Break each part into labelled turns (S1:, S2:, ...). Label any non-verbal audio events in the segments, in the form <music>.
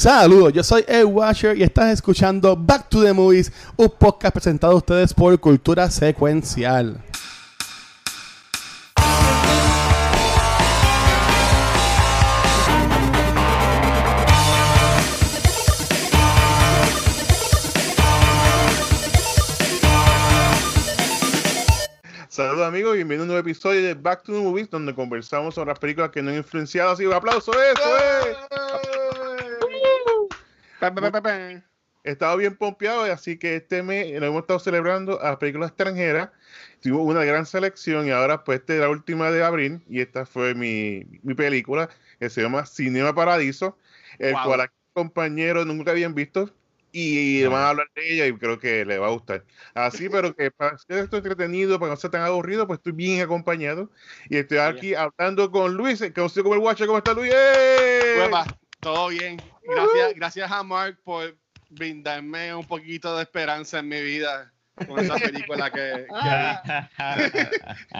S1: Saludos, yo soy Ed Washer y estás escuchando Back to the Movies, un podcast presentado a ustedes por Cultura Secuencial.
S2: Saludos amigos, bienvenidos a un nuevo episodio de Back to the Movies, donde conversamos sobre las películas que nos han influenciado. Así, un aplauso, eso es. He estado bien pompeado, así que este mes nos hemos estado celebrando a las películas extranjeras. Tuvimos una gran selección y ahora pues esta es la última de abril y esta fue mi, mi película que se llama Cinema Paradiso, el
S3: Wow.
S2: cual aquí compañeros nunca habían visto y van a hablar de ella y creo que le va a gustar. Así, pero que para ser esto entretenido, para no ser tan aburrido, pues estoy bien acompañado y estoy aquí hablando con Luis, que conocido como el Watcher. ¿Cómo está Luis? ¡Eh!
S3: Todo bien. Gracias, gracias a Mark por brindarme un poquito de esperanza en mi vida con esa película que, que-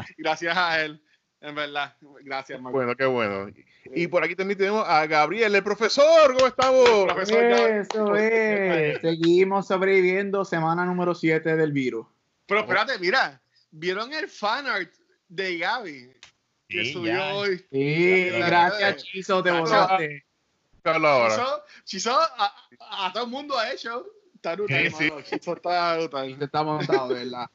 S3: <laughs> gracias a él, en verdad. Gracias, Mark.
S2: Bueno, qué bueno. Y por aquí también tenemos a Gabriel, el profesor. ¿Cómo estamos?
S3: Profesor.
S4: Eso es. Seguimos sobreviviendo semana número 7 del virus.
S3: Pero espérate, mira, ¿vieron el fanart de Gaby? Que
S5: Sí,
S3: subió
S5: ya.
S3: hoy.
S4: Sí, gracias,
S3: ya.
S4: Chizo, te
S3: Ya, Chizo a, a todo el mundo ha hecho. Está brutal,
S2: Sí, sí.
S3: está brutal.
S4: Te está montado, ¿verdad?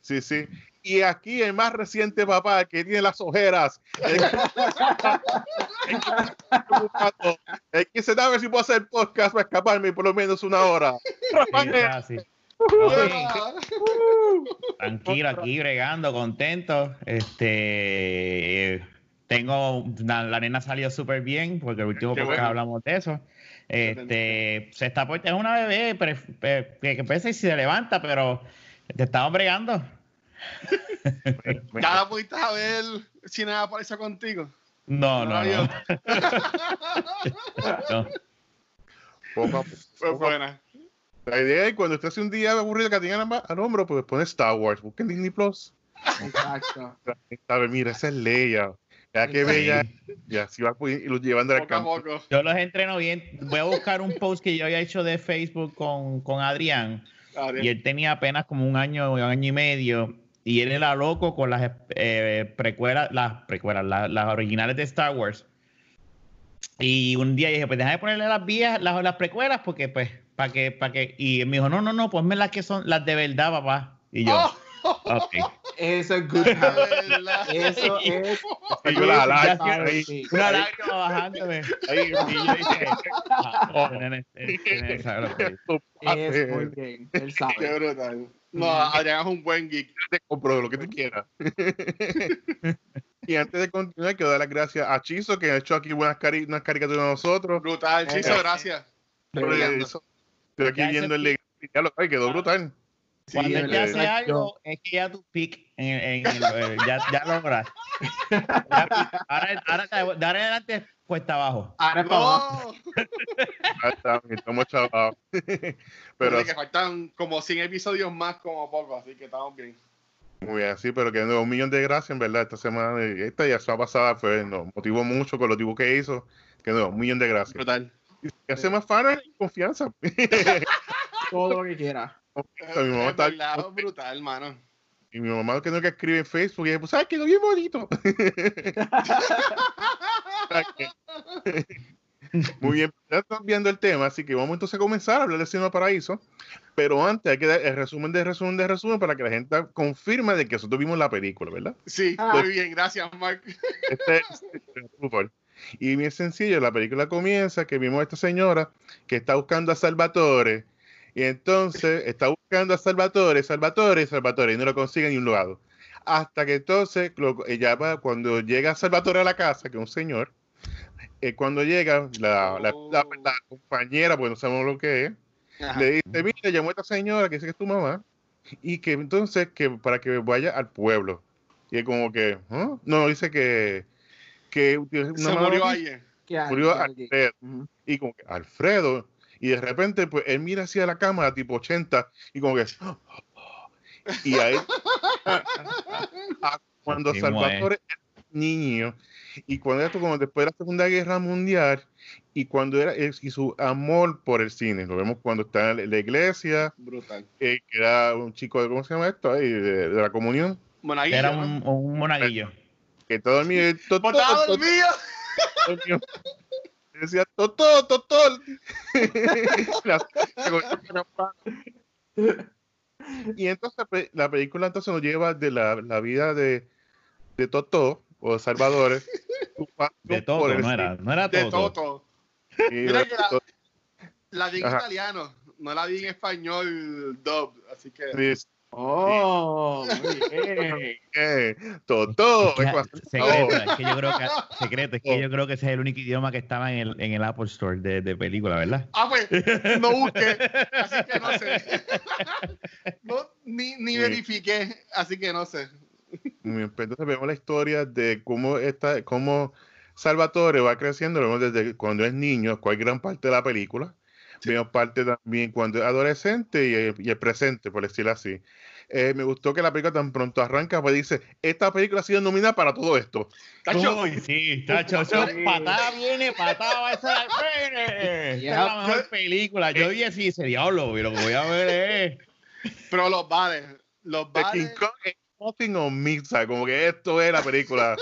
S2: Sí, sí. Y aquí el más reciente papá que tiene las ojeras. El, que se da a ver si puedo hacer podcast para escaparme por lo menos una hora.
S5: Sí, tranquilo aquí, bregando, contento. Este, eh, tengo, la, la nena salió súper bien, porque el último podcast
S3: bueno.
S5: hablamos de eso. Este, se está por- es una bebé pre- pe- que, que pesa y se levanta, pero te estamos bregando.
S3: ¿Ya la pudiste a ver si nada apareció contigo?
S5: No, no, no. <laughs> no.
S2: Poco
S3: Fue buena.
S2: La idea es cuando usted hace un día aburrido que tenga al al hombro, pues pone Star Wars. Busquen Disney Plus.
S4: Exacto.
S2: A ver, mira, esa es Leia. Ya que
S5: Sí.
S2: bella. Ya, si va y lo llevando al campo.
S3: poco.
S5: Yo los entreno bien. Voy a buscar un post que yo había hecho de Facebook con, con Adrián.
S3: Adrián.
S5: Y él tenía apenas como un año, un año y medio. Y él era loco con las eh, precuelas, las precuelas, las, las originales de Star Wars. Y un día dije, pues déjame ponerle las viejas, las, las precuelas, porque pues, para que, para que. Y él me dijo, no, no, no, ponme las que son las de verdad, papá. Y yo,
S3: ¡Oh!
S5: Ok.
S4: Eso es good. Eso es.
S2: Y yo la-
S4: Sabes,
S2: ahí.
S5: Una lágrima bajándome. Ahí, y yo dije, ah, oh, nene, este nene es.
S4: Muy bien. Él
S3: Qué
S4: sabe.
S3: brutal. No, Adrián es un buen geek.
S2: te compro lo que tú quieras. <laughs> y antes de continuar, quiero dar las gracias a Chizo, que ha hecho aquí buenas cari unas caricaturas de nosotros.
S3: Brutal. Chizo,
S4: Eh,
S3: gracias.
S2: Estoy aquí viendo el legado. Ya lo quedó brutal.
S5: Cuando él te
S4: es
S5: hace
S4: verdad.
S5: algo, es que ya tu pick en, en el- eh, ya, ya logras. Ya, ahora, ahora, de ahora en adelante cuesta abajo.
S4: Ahora es para abajo. <laughs>
S2: Ah, está, estamos <laughs> chavados. Pero
S3: que faltan como 100 episodios más como poco, así que estamos bien.
S2: muy bien, sí, pero que no, un millón de gracias, en verdad. Esta semana, esta y la pasada fue, nos motivó mucho con los dibujos que hizo. Que no, un millón de gracias.
S3: Brutal.
S2: Y hace más fans confianza. <laughs>
S4: Todo lo que quiera.
S2: Mi mamá
S3: Es
S2: está-
S3: brutal, hermano.
S2: Y mi mamá que no que escribe en Facebook y pues, ¿sabes? Quedó bien bonito. <laughs> Muy bien, ya están viendo el tema, así que vamos entonces a comenzar a hablar de Cinema Paraíso. Pero antes hay que dar el resumen de resumen de resumen para que la gente confirme de que nosotros vimos la película, ¿verdad?
S3: Sí,
S4: Ah.
S3: muy bien, gracias, Mark.
S2: Este. Y bien sencillo, la película comienza que vimos a esta señora que está buscando a Salvatore. Y entonces está buscando a Salvatore, Salvatore, Salvatore, y no lo consigue ni un lado. Hasta que entonces, lo- ella va, cuando llega Salvatore a la casa, que es un señor, eh, cuando llega la, la- la- la compañera, pues no sabemos lo que es,
S3: Ajá.
S2: le dice, mira, llamó a esta señora que dice que es tu mamá, y que entonces, que para que vaya al pueblo. Y es como que, ¿ah? no, dice que, que una
S3: Se murió
S2: noticia,
S3: alguien.
S4: ¿Qué hay?
S2: murió. Alfredo. Y como que, Alfredo, y de repente, pues él mira hacia la cámara, tipo 80, y como que, y ahí, ah, <laughs> cuando
S5: Así
S2: Salvatore niño. Y cuando esto, como después de la Segunda Guerra Mundial, y cuando era y su amor por el cine. Lo vemos cuando está en la iglesia.
S3: Brutal.
S2: Eh, que era un chico, de, ¿cómo se llama esto? Ahí, de, de la comunión.
S3: Monaguillo.
S5: Era un, un monaguillo.
S2: Que todo el mío. to- to-
S3: ¡Botado
S2: to-
S3: el mío! <laughs>
S2: Decía, Totó, Totó. <laughs> y entonces la película entonces nos lleva de la, la vida de, de Totó o de Salvador.
S5: De
S2: el
S5: no era, no era
S3: De
S5: todo.
S3: Toto.
S2: cine.
S3: Mira que la, la vi en
S2: Ajá.
S3: italiano, no la vi en español dub, así que...
S2: Sí,
S4: Oh, muy bien. <laughs>
S2: eh.
S5: Es que- secreto, es que yo creo que secreto, es que yo creo que ese es el único idioma que estaba en el, en el Apple Store de, de película, ¿verdad?
S3: Ah, pues, no busqué, así que no sé. <laughs> No, ni, ni
S2: Sí.
S3: verifiqué, así que no sé.
S2: Muy bien, pues entonces vemos la historia de cómo esta, cómo Salvatore va creciendo, lo vemos desde cuando es niño, cuál gran parte de la película. Vemos parte también cuando es adolescente y el, y el presente, por decirlo así. Eh, me gustó que la película tan pronto arranca, pues dice, esta película ha sido nominada para todo esto.
S3: Tacho,
S5: Uy, sí, tacho, eso
S4: Sí.
S5: patada viene, patada va, esa viene. Esta es la mejor película. Yo vi así ese diablo, y lo que voy a ver es.
S3: pero los bares, los bares...
S2: King Kong es nothing on. Como que esto es la película.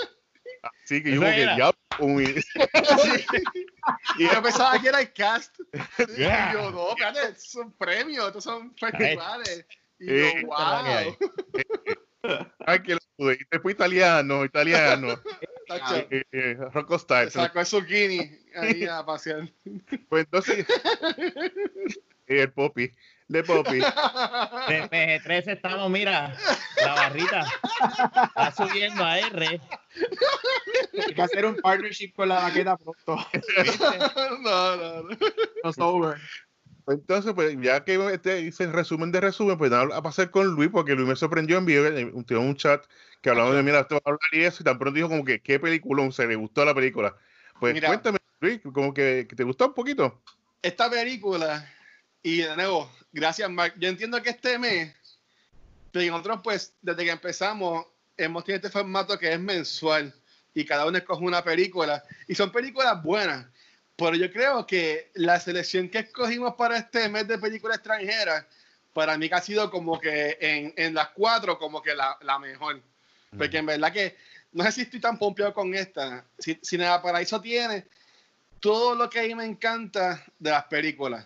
S2: Así que yo como que uy. <laughs>
S3: Y yo pensaba que era el cast. <laughs>
S5: Yeah.
S3: Y yo, no, espérate, estos son premios, estos son festivales. Y
S2: Eh,
S3: yo, wow. <laughs>
S2: Ay, que lo pude. Después italiano, italiano. Eh, eh, Rocco Style.
S3: sacó el zucchini ahí a pasear.
S2: Pues entonces. el Poppy. De Poppy.
S5: De PG-13 estamos, mira, la barrita está subiendo a R.
S4: Hay que hacer un partnership con la maqueta pronto.
S3: no, no, no.
S4: Crossover.
S2: Entonces, pues ya que este hice el resumen de resumen, pues nada, a pasar con Luis, porque Luis me sorprendió, envió un, tengo un chat que hablamos de, mira, esto va a hablar y eso, y tan pronto dijo como que, ¿qué película? Se le gustó la película. Pues
S3: Mira.
S2: cuéntame, Luis, como que, que te gustó un poquito.
S3: Esta película, y de nuevo, gracias Mark, yo entiendo que este mes, pero nosotros pues, desde que empezamos, hemos tenido este formato que es mensual, y cada uno escoge una película, y son películas buenas, pero yo creo que la selección que escogimos para este mes de películas extranjeras, para mí que ha sido como que en, en las cuatro, como que la, la mejor. Porque en verdad que no sé si estoy tan pompeado con esta. Si, Cinema Paraíso tiene todo lo que a mí me encanta de las películas.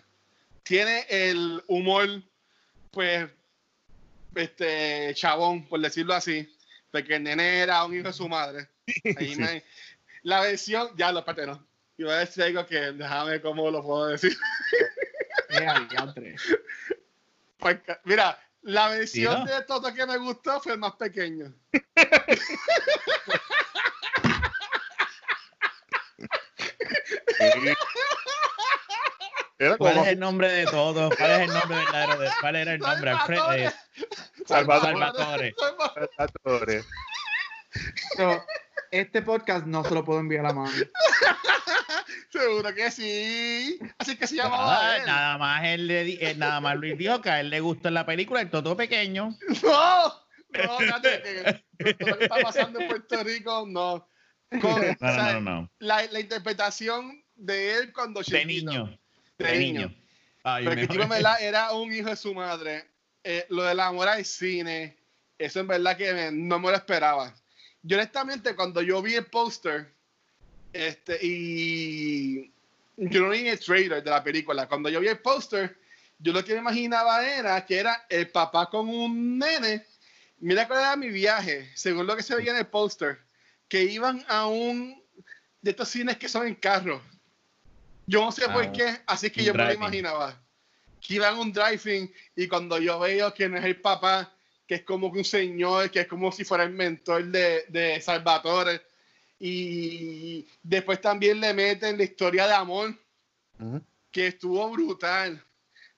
S3: Tiene el humor, pues, este, chabón, por decirlo así. Porque el nene era un hijo de su madre. <laughs> Ahí
S2: Sí.
S3: me- la versión, ya lo espérate, no. Iba a decir algo que déjame cómo lo puedo decir. <laughs> Pues, mira, la versión de Toto que me gustó fue el más pequeño. <laughs>
S2: Era
S5: ¿Cuál
S2: como
S5: es el nombre de todos? ¿Cuál es el nombre verdadero? De, ¿Cuál era el nombre? Alfredo eh. Salvatore.
S2: Salvatore.
S4: So, este podcast no se lo puedo enviar a mami.
S3: Seguro que sí. Así que se llamaba
S5: Nada,
S3: él.
S5: nada más él le di- eh, nada más Luis dijo que a él le gustó la película el Toto pequeño.
S3: No, no, fíjate que todo lo que está pasando en Puerto Rico, no. Con- o
S5: No,
S3: sea,
S5: no, no, no.
S3: La, la interpretación de él cuando
S5: De
S3: chiquito. De niño. Tipo, <laughs> en verdad, era un hijo de su madre. Eh, lo del amor al cine, eso en verdad que me- no me lo esperaba. Yo honestamente, cuando yo vi el póster, este, y yo no vi el trailer de la película, cuando yo vi el póster, yo lo que me imaginaba era que era el papá con un nene. Mira cuál era mi viaje, según lo que se veía en el póster, que iban a un de estos cines que son en carro. Yo no sé
S5: Ah,
S3: por qué, así que yo me lo imaginaba. Que iban a un driving y cuando yo veo que no es el papá, que es como que un señor, que es como si fuera el mentor de, de Salvatore. Y después también le meten la historia de amor, que estuvo brutal.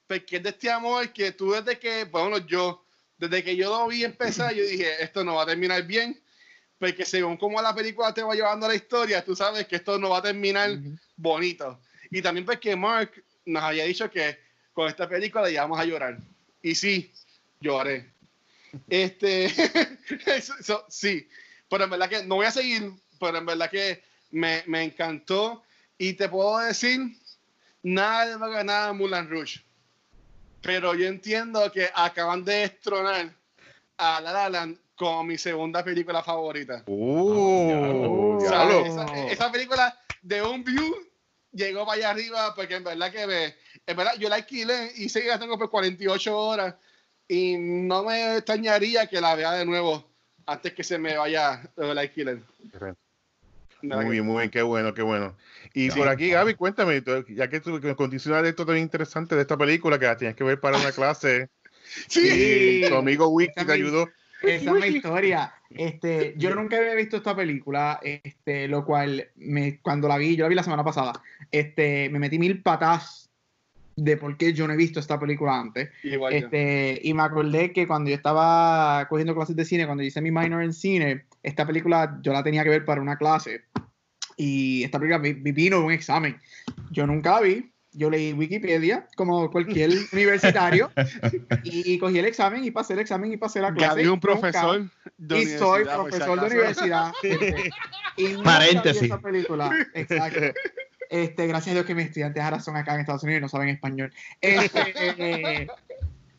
S3: Porque es de este amor que tú desde que, bueno, yo, desde que yo lo vi empezar, yo dije, esto no va a terminar bien. Porque según cómo la película te va llevando la historia, tú sabes que esto no va a terminar bonito. Y también porque Mark nos había dicho que con esta película íbamos a llorar. Y sí, lloré. Este, <laughs> eso- eso- sí, pero en verdad que no voy a seguir, pero en verdad que me, me encantó. Y te puedo decir, nada va a ganar Mulan Rouge. Pero yo entiendo que acaban de destronar a La La Land como mi segunda película favorita.
S2: Uh,
S3: O sea, esa, esa película de un view llegó para allá arriba porque en verdad que me, en verdad yo la alquilé y sé que la tengo por 48 horas y no me extrañaría que la vea de nuevo antes que se me vaya del alquiler.
S2: Muy bien, muy bien, qué bueno, qué bueno. Y
S3: Sí.
S2: por aquí, Gaby, cuéntame, ya que tú que condicionas esto tan interesante de esta película que la tienes que ver para una clase <laughs>
S3: Sí.
S2: y tu amigo Wiki te ayudó.
S4: Esa es mi historia. Este, yo nunca había visto esta película, este, lo cual me, cuando la vi, yo la vi la semana pasada, este, me metí mil patas de por qué yo no he visto esta película antes.
S3: Igual yo.
S4: Este, y me acordé que cuando yo estaba cogiendo clases de cine, cuando hice mi minor en cine, esta película yo la tenía que ver para una clase. Y esta película vi- vino de un examen. Yo nunca la vi. Yo leí Wikipedia, como cualquier <laughs> universitario, <laughs> y, cogí el examen y pasé el examen y pasé la clase.
S3: Es un
S4: Nunca-
S3: profesor de
S4: y soy profesor de universidad. <laughs> este, y nunca vi
S5: Paréntesis.
S4: esa película. Exacto. Este, gracias a Dios que mis estudiantes ahora son acá en Estados Unidos y no saben español. Este, eh,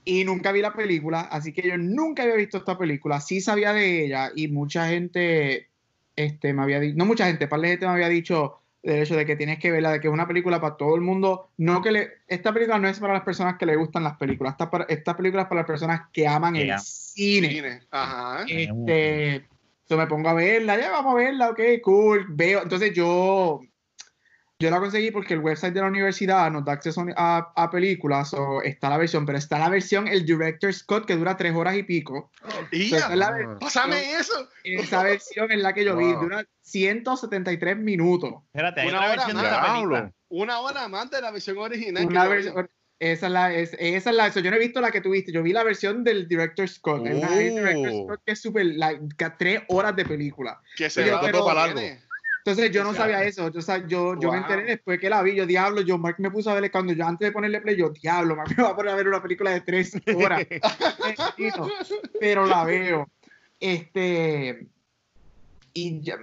S4: y nunca vi la película, así que yo nunca había visto esta película. Sí sabía de ella y mucha gente, este, me había dicho, no mucha gente, par de gente me había dicho del hecho de que tienes que verla, de que es una película para todo el mundo. No que le, esta película no es para las personas que le gustan las películas, esta, para- esta película es para las personas que aman el cine.
S3: Cine. Ajá.
S4: Este, yo me pongo a verla, ya vamos a verla, ok, cool, veo. Entonces yo, yo la conseguí porque el website de la universidad nos da acceso a, a películas, o está la versión, pero está la versión, el Director Scott, que dura tres horas y pico. Entonces, es la
S3: pásame eso.
S4: esa versión es la que yo vi, dura 173 minutos.
S5: Espérate, hay
S3: Una
S5: otra
S3: hora
S5: versión de
S3: más.
S5: la.
S3: Una hora más de la versión original.
S4: Una
S3: que yo vi.
S4: versión- esa es la, es- esa es la, eso, yo no he visto la que tuviste, yo vi la versión del Director Scott, es una- el Director
S2: Oh.
S4: Scott que es súper, like, tres horas de película.
S3: que se
S4: pero-
S3: todo
S2: para largo.
S4: Entonces yo no sabía eso. Yo, yo, yo me enteré después que la vi. Yo, diablo, yo Mark me puso a ver cuando yo antes de ponerle play, yo, diablo, Mark me va a poner a ver una película de tres horas. <laughs> Pero la veo. Este. Y ya-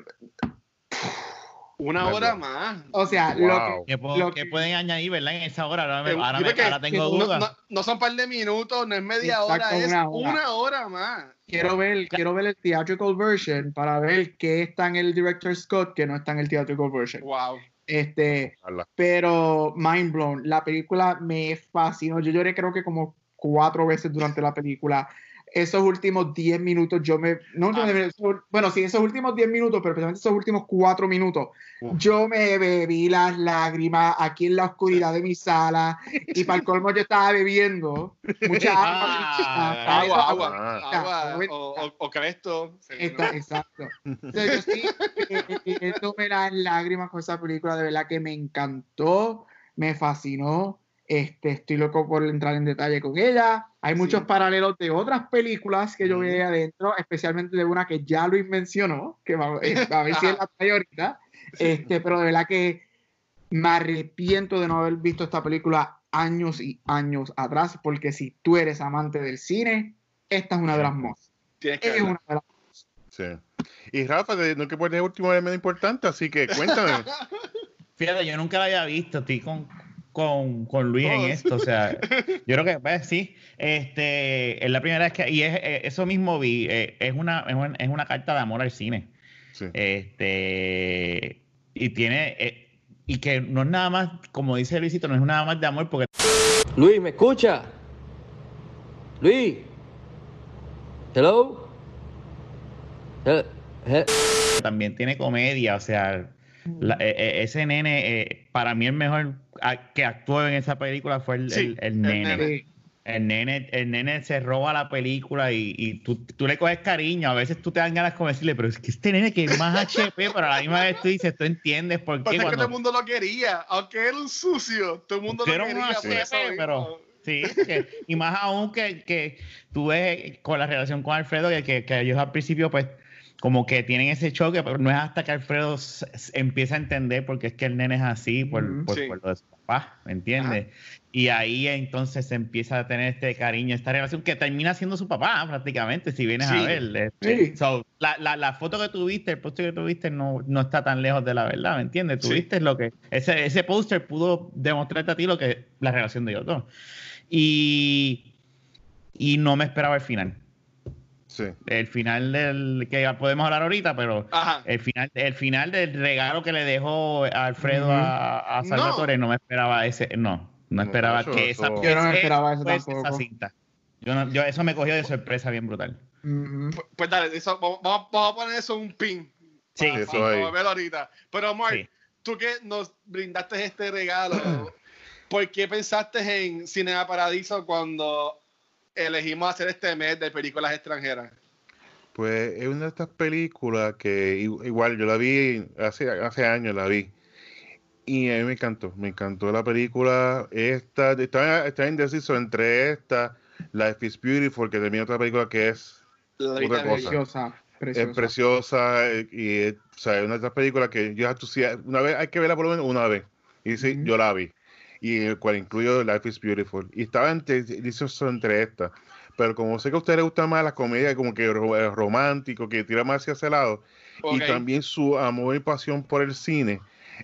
S3: Una hora más.
S4: o sea,
S2: Wow.
S4: lo que.
S5: ¿Qué, puedo-
S4: Lo
S5: qué
S4: que-
S5: pueden añadir, verdad? En esa hora. Ahora, me- ahora,
S3: yo
S5: me-
S3: creo que-
S5: ahora tengo
S4: que
S3: No,
S5: dudas.
S3: no, no son par de minutos, no es media
S4: Exacto,
S3: hora, es
S4: una
S3: una
S4: hora.
S3: más.
S4: Quiero ver, quiero ver el theatrical version para ver qué está en el Director Scott que no está en el theatrical version.
S3: Wow.
S4: Este, pero mind blown. La película me fascinó. Yo lloré creo que como cuatro veces durante la película. Esos últimos 10 minutos yo me... No, no,
S3: Ah.
S4: bueno, sí, esos últimos 10 minutos, pero especialmente esos últimos 4 minutos,
S2: Uf.
S4: yo me bebí las lágrimas aquí en la oscuridad de mi sala y para el <laughs> colmo yo estaba bebiendo mucha
S5: Ah,
S4: agua.
S3: Agua, agua,
S2: Ah.
S3: agua
S4: Ah.
S3: o, o, o Cresto. ¿no?
S4: exacto. <laughs> Entonces, yo sí, eh, eh, eh, tomé las lágrimas con esa película, de verdad que me encantó, me fascinó. Este, estoy loco por entrar en detalle con ella. Hay muchos
S3: Sí.
S4: paralelos de otras películas que yo vi adentro, especialmente de una que ya Luis mencionó, que va, eh, a ver si él la <laughs> trae ahorita. Este, pero de verdad que me arrepiento de no haber visto esta película años y años atrás, porque si tú eres amante del cine, esta es una de las más. Es una de las
S2: Sí. Y Rafa, no que poner el último elemento importante, así que cuéntame. <laughs>
S5: Fíjate, yo nunca la había visto, estoy con, con, con Luis en
S3: Todos.
S5: esto, o sea, <laughs> yo creo que, pues, sí, este, es la primera vez que, y es, eh, eso mismo vi, eh, es, una, es, una, es una carta de amor al cine,
S2: Sí.
S5: este, y tiene, eh, y que no es nada más, como dice Luisito, no es nada más de amor, porque
S6: Luis, ¿me escucha? Luis. Hello. He- he-
S5: también tiene comedia, o sea, la- ese nene, eh, para mí el mejor a- que actuó en esa película fue el,
S3: Sí,
S5: el- el
S3: el
S5: nene. El nene, el nene se roba la película y, y tú, tú le coges cariño. A veces tú te dan ganas como decirle, pero es que este nene que es más HP, pero a la misma vez tú dices, tú entiendes por qué
S3: que todo
S5: cuando...
S3: el mundo lo quería, aunque era un sucio, todo el mundo
S5: Porque
S3: lo quería. por
S5: HP,
S3: eso mismo.
S5: pero- Sí, que- y más aún que, que tú ves con la relación con Alfredo, que, que ellos al principio, pues, como que tienen ese choque, pero no es hasta que Alfredo empieza a entender porque es que el nene es así por,
S4: Ujú,
S5: por,
S3: sí.
S5: por lo de su papá, ¿me entiendes? Y ahí entonces se empieza a tener este cariño, esta relación que termina siendo su papá prácticamente, si vienes
S3: Sí.
S5: a ver. este.
S4: Sí.
S5: So, la, la, la foto que tuviste, el póster que tuviste no, no está tan lejos de la verdad, ¿me entiendes?
S3: Sí.
S5: Tuviste lo que, ese, ese póster pudo demostrarte a ti lo que la relación de ellos dos. Y, y no me esperaba el final
S2: Sí.
S5: el final del que podemos hablar ahorita, pero
S3: Ajá.
S5: el final, el final del regalo que le dejó Alfredo a, a Salvatore no. me esperaba ese, no, no
S2: No,
S5: esperaba
S2: eso-
S5: que esa,
S4: Yo no me esperaba eso
S5: fuese
S4: tampoco.
S5: esa cinta. Yo no, yo, eso me cogió de sorpresa bien brutal.
S3: Pues- Pues dale, eso, vamos, a poner eso un pin.
S5: Sí,
S3: para,
S2: eso
S3: para verlo ahorita. Pero Mark,
S5: Sí.
S3: tú que nos brindaste este regalo, ¿por qué pensaste en Cinema Paradiso cuando elegimos hacer este mes de películas extranjeras?
S2: Pues es una de estas películas que i- igual yo la vi hace, hace años, la vi. Y a mí me encantó, me encantó la película. Esta, estaba, estaba indeciso entre esta, Life is Beautiful, que también otra película que es,
S3: La
S2: Otra cosa.
S4: Preciosa,
S2: es
S4: preciosa.
S2: y es, o sea, es una de estas películas que yo una vez hay que verla por lo menos una vez. Y sí, yo la vi. Y el cual incluyo Life is Beautiful. Y estaba entre, entre estas. Pero como sé que a ustedes les gusta más la comedia como que eh, romántico, que tira más hacia ese lado,
S3: Ok.
S2: y también su amor y pasión por el cine.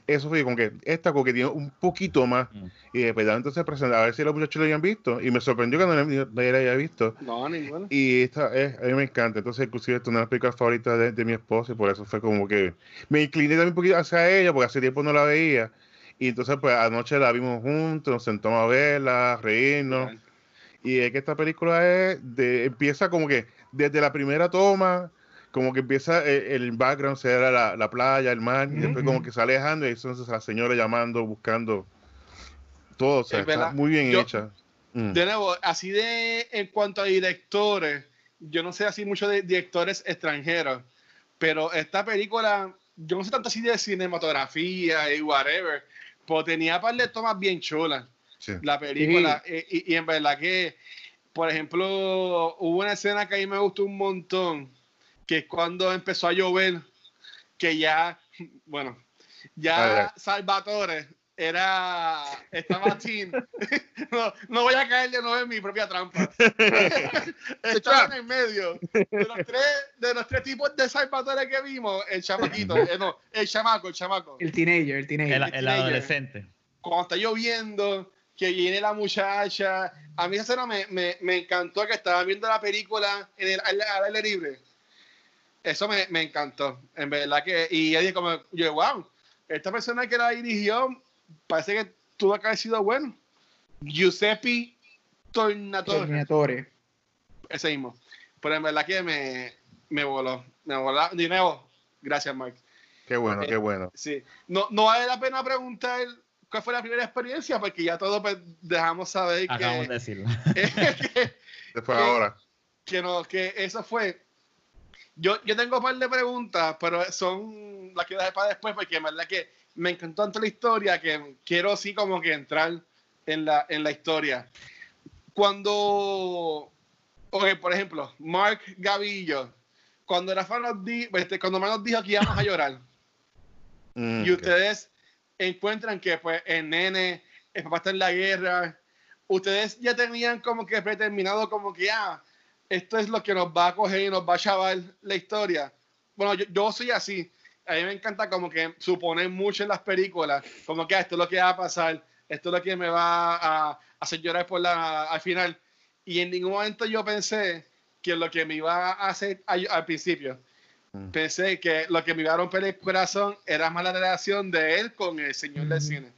S2: Eso fue como que esta como que tiene un poquito más.
S5: Mm.
S2: Y de verdad entonces presenta a ver si los muchachos lo habían visto. Y me sorprendió que no, nadie la haya visto.
S3: No, ninguna.
S2: Y esta es, a mí me encanta. Entonces, inclusive, esta es una de las películas favoritas de, de mi esposa. Y por eso fue como que me incliné también un poquito hacia ella, porque hace tiempo no la veía. Y entonces, pues anoche la vimos juntos, nos sentamos a verla, a reírnos. Y es que esta película es de, empieza como que desde la primera toma, como que empieza eh, el, background, será la, la playa, el mar, y después como que se alejando, y entonces la señora llamando, buscando todo, o sea,
S3: Es
S2: está
S3: verdad.
S2: muy bien
S3: Yo-
S2: hecha. Mm.
S3: De nuevo, así de en cuanto a directores, yo no sé así mucho de directores extranjeros, pero esta película, yo no sé tanto así de cinematografía y whatever, pero tenía un par de tomas bien chulas
S2: Sí.
S3: la película. eh, Y, y en verdad que, por ejemplo, hubo una escena que a mí me gustó un montón, que es cuando empezó a llover, que ya, <laughs> bueno, ya Salvatore era, estaba <laughs> teen. <laughs> no, no voy a caer de nuevo en mi propia trampa. <laughs> estaba en el medio. De los tres, de los tres tipos de Salvatore que vimos, el chamaquito, eh, no, el chamaco, el chamaco
S4: El teenager, el teenager.
S5: El, el
S3: teenager.
S5: adolescente.
S3: cuando está lloviendo, que viene la muchacha. A mí esa escena me, me, me encantó que estaba viendo la película en el, al, al aire libre. Eso me, me encantó, en verdad que. Y yo dije, como, yo, wow, esta persona que la dirigió parece que tuvo que haber sido bueno. Giuseppe Tornatore,
S4: Terminatore.
S3: ese mismo. Pero en verdad que me, me voló. Me voló. De nuevo, gracias, Mark.
S2: Qué bueno,
S3: Eh,
S2: qué bueno.
S3: Sí. No, no vale la pena preguntar cuál fue la primera experiencia, porque ya todos pues, dejamos saber
S5: Acabamos de <laughs>
S3: que,
S5: decirlo.
S3: que,
S2: Después ahora.
S3: que, no, que eso fue. Yo, yo tengo un par de preguntas, pero son las que dejar para después, porque en verdad que me encantó tanto la historia que quiero sí como que entrar en la, en la historia. Cuando, ok, por ejemplo, Mark Gavillo, cuando Rafa nos di, este, cuando nos dijo que íbamos a llorar, <laughs>
S2: Mm,
S3: y ustedes encuentran que pues el nene, el papá está en la guerra, ustedes ya tenían como que predeterminado como que, ah, esto es lo que nos va a coger y nos va a chavar la historia. Bueno, yo, yo soy así. A mí me encanta como que suponer mucho en las películas, como que ah, esto es lo que va a pasar, esto es lo que me va a hacer llorar por la, al final. Y en ningún momento yo pensé que lo que me iba a hacer al, al principio,
S2: Mm.
S3: pensé que lo que me iba a romper el corazón era más la relación de él con el señor del
S4: Ujú.
S3: cine.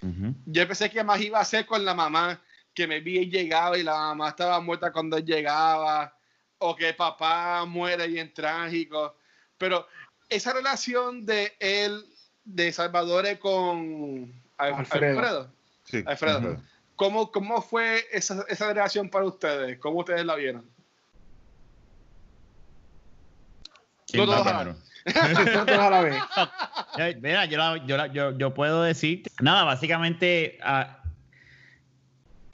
S5: Ujú.
S3: Yo pensé que más iba a ser con la mamá, que me vi y llegaba y la mamá estaba muerta cuando él llegaba, o que el papá muere y en trágico. Pero esa relación de él, de Salvador con Al-
S4: Alfredo.
S3: Alfredo,
S2: Sí.
S3: Alfredo.
S2: Ujú.
S3: ¿cómo, cómo fue esa, esa relación para ustedes? ¿Cómo ustedes la vieron?
S4: A la <laughs>
S5: Mira, yo, la- yo, la- yo, yo puedo decir, nada, básicamente, ah,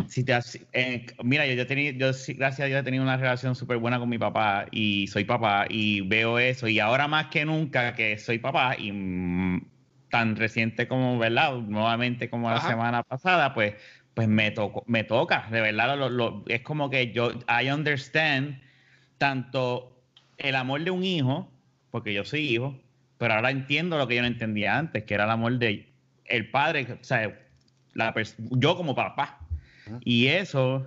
S5: si te eh, mira, yo, yo, he tenido, yo gracias a Dios he tenido una relación súper buena con mi papá y soy papá y veo eso y ahora más que nunca que soy papá y mm, tan reciente como, ¿verdad? Nuevamente como la semana pasada, pues, pues me, tocó, me toca, de verdad, lo- lo- es como que yo, I understand tanto el amor de un hijo, porque yo soy hijo, pero ahora entiendo lo que yo no entendía antes, que era el amor de el padre, o sea, la yo como papá. Y eso,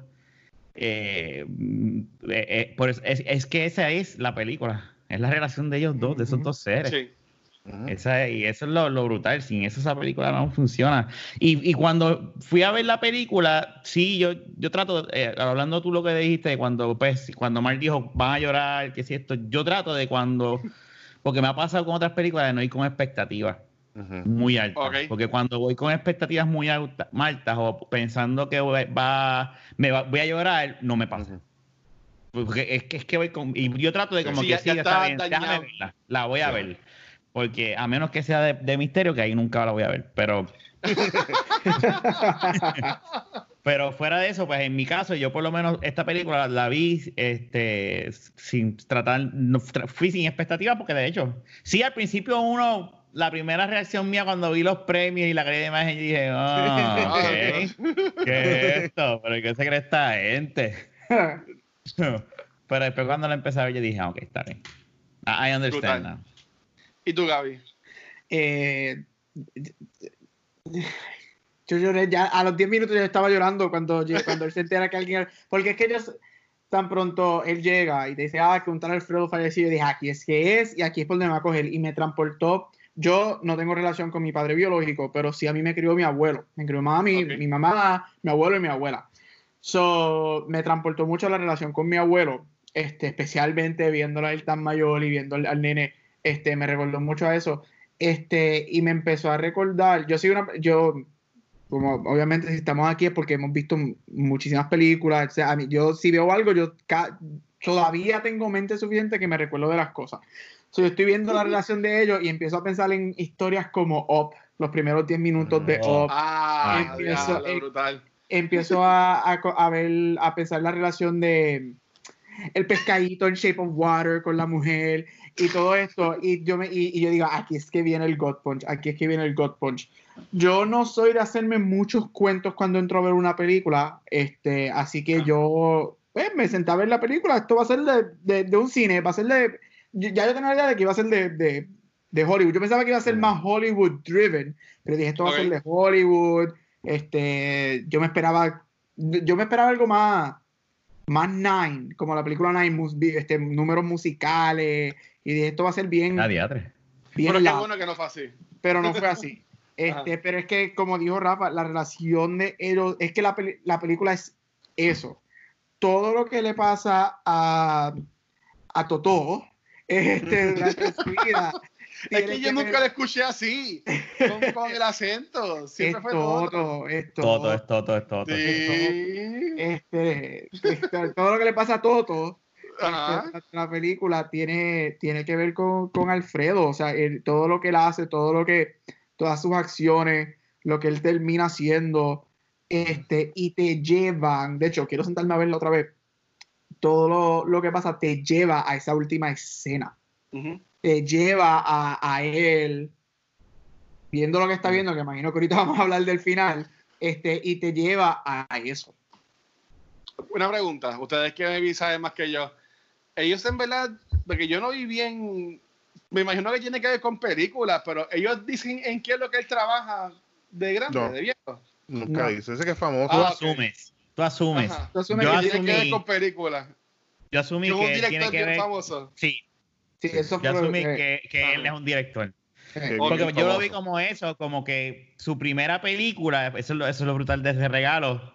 S5: eh, mm, eh, eh, por eso- es, es que esa es la película, es la relación de ellos dos, de esos dos seres.
S3: Sí.
S5: Esa, y eso es lo, lo brutal. Sin eso, esa película no funciona. Y, y cuando fui a ver la película, sí, yo, yo trato, eh, hablando tú lo que dijiste, de cuando, pues, cuando Mark dijo, van a llorar, que si esto, yo trato de cuando, porque me ha pasado con otras películas de no ir con expectativas Muy altas.
S3: Ok.
S5: Porque cuando voy con expectativas muy alta- altas o pensando que voy- va, me va- voy a llorar, no me pasa.
S2: Ujú.
S5: Porque es que, es que voy con. Y yo trato de como
S3: Sí,
S5: que
S3: ya-
S5: sí,
S3: ya
S5: está bien, déjame verla. La voy a
S2: Sí.
S5: ver. Porque a menos que sea de, de misterio, que ahí nunca la voy a ver. Pero, <laughs> pero fuera de eso, pues en mi caso, yo por lo menos esta película la vi este, sin tratar. no, fui sin expectativas, porque de hecho, sí, al principio uno. La primera reacción mía cuando vi los premios y la de imagen, dije, ok, ¿qué es esto? ¿Pero qué se cree esta gente? <laughs> Pero después cuando la empecé a ver, yo dije, ah, ok, está bien. I understand now.
S3: ¿Y tú, Gaby?
S4: Eh, yo lloré ya a los 10 minutos yo estaba llorando cuando, cuando él se entera que alguien porque es que ellos tan pronto él llega y te dice ah que un tal Alfredo falleció yo dije aquí es que es y aquí es por donde me va a coger y me transportó yo no tengo relación con mi padre biológico pero sí a mí me crió mi abuelo me crió mami
S3: Ok.
S4: mi mamá mi abuelo y mi abuela so me transportó mucho la relación con mi abuelo este especialmente viéndolo a él tan mayor y viendo al, al nene este me recordó mucho a eso este, y me empezó a recordar, yo soy una, yo, como obviamente si estamos aquí es porque hemos visto muchísimas películas, o sea, a mí- yo si veo algo, yo todavía tengo mente suficiente que me recuerdo de las cosas. So, yo estoy viendo la relación de ellos y empiezo a pensar en historias como Up, los primeros 10 minutos de
S5: Oh.
S4: Up,
S3: Ah,
S4: empiezo-
S3: diablo,
S4: eh,
S3: brutal.
S4: empiezo a, a a ver, a pensar la relación de el pescadito en Shape of Water con la mujer y todo esto. Y yo, me, y, y yo digo, aquí es que viene el God Punch, aquí es que viene el God Punch. Yo no soy de hacerme muchos cuentos cuando entro a ver una película, este, así que
S3: Ah.
S4: yo pues, me senté a ver la película. Esto va a ser de, de- de un cine, va a ser de. Ya yo tenía la idea de que iba a ser de, de, de Hollywood. Yo pensaba que iba a ser
S2: Mm.
S4: más Hollywood driven, pero dije, esto va a ser de Hollywood. Este, yo me esperaba, yo me esperaba algo más, más Nine, como la película Nine, mus- este, números musicales, y dije, esto va a ser bien,
S5: Ah,
S4: bien
S3: Pero qué
S4: loud",
S3: bueno que no fue así.
S4: pero no fue <laughs> así. Este, pero es que, como dijo Rafa, la relación de ellos, es que la, peli- la película es eso. Todo lo que le pasa a, a Totó este, durante su vida.
S3: Es que yo nunca
S4: ver-
S3: lo escuché así, con, con el acento.
S4: es
S3: Siempre fue todo.
S4: todo, es
S5: Toto,
S4: todo.
S5: es Toto, es Toto.
S3: Sí.
S4: Este, este, todo lo que le pasa a Toto
S3: Ajá.
S4: la, la película tiene, tiene que ver con, con Alfredo, o sea, él- todo lo que él hace, todo lo que, todas sus acciones, lo que él termina haciendo, este, y te llevan, de hecho, quiero sentarme a verlo otra vez, todo lo, lo que pasa te lleva a esa última escena, te lleva a, a él, viendo lo que está viendo, que imagino que ahorita <laughs> vamos a hablar del final, este, y te lleva a, eso.
S3: Una pregunta, ustedes que me saben más que yo. Ellos en verdad, porque yo no vi bien, me imagino que tiene que ver con películas, pero ellos dicen en qué es lo que él trabaja de grande,
S2: No.
S3: de viejo.
S2: Nunca
S4: No.
S2: dice. Ese que es famoso.
S3: Ah,
S5: asumes, tú asumes.
S3: Ajá.
S4: Tú asumes
S5: Yo
S4: que
S3: Que tiene que ver
S5: asumí,
S3: con películas.
S5: yo asumí
S3: Que es un
S5: que tiene
S3: director
S5: que
S3: bien
S5: ver.
S3: famoso.
S5: Sí,
S4: Sí, eso
S5: yo asumí que, él es un director. Porque yo lo vi como eso, como que su primera película, eso es lo, eso es lo brutal de ese regalo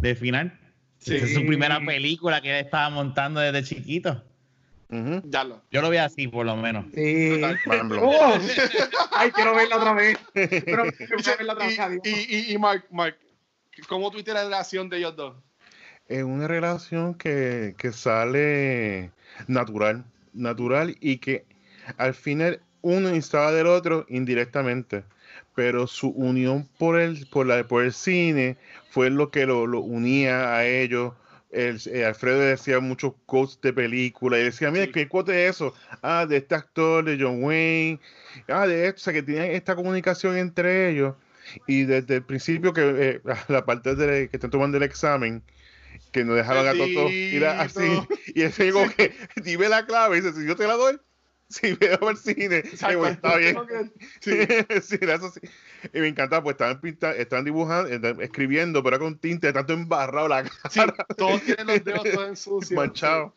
S5: de final.
S3: Sí.
S5: Esa es su primera película que él estaba montando desde chiquito.
S2: Ujú.
S3: Ya lo.
S5: Yo lo vi así, por lo menos.
S4: Sí. Oh, ay, quiero verla otra vez. Pero <laughs> quiero verla otra vez.
S3: Y, y, y, y Mark, Mark, ¿cómo tuviste la relación de ellos dos?
S2: Es una relación que, que sale natural, natural y que al final uno instaba del otro indirectamente. pero su unión por el, por la, por el cine fue lo que lo, lo unía a ellos. El, eh, Alfredo decía muchos quotes de película y decía, mira. ¿qué quote es eso? Ah, de este actor, de John Wayne, ah, de esto, o sea, que tenían esta comunicación entre ellos. Y desde el principio que eh, <laughs> la parte de que están tomando el examen, que nos dejaban a todos ir <laughs> así,
S3: Bendito.
S2: y ese digo que dime la clave, y dice, si yo te la doy, <laughs> si veo el cine,
S3: Exacto.
S2: está bien. Sí, era eso sí. Y me encantaba, pues estaban pintando, estaban dibujando, estaban escribiendo, pero con tinte, tanto embarrado la cara,
S3: Sí, todos tienen los dedos todos en sucio.
S2: manchado.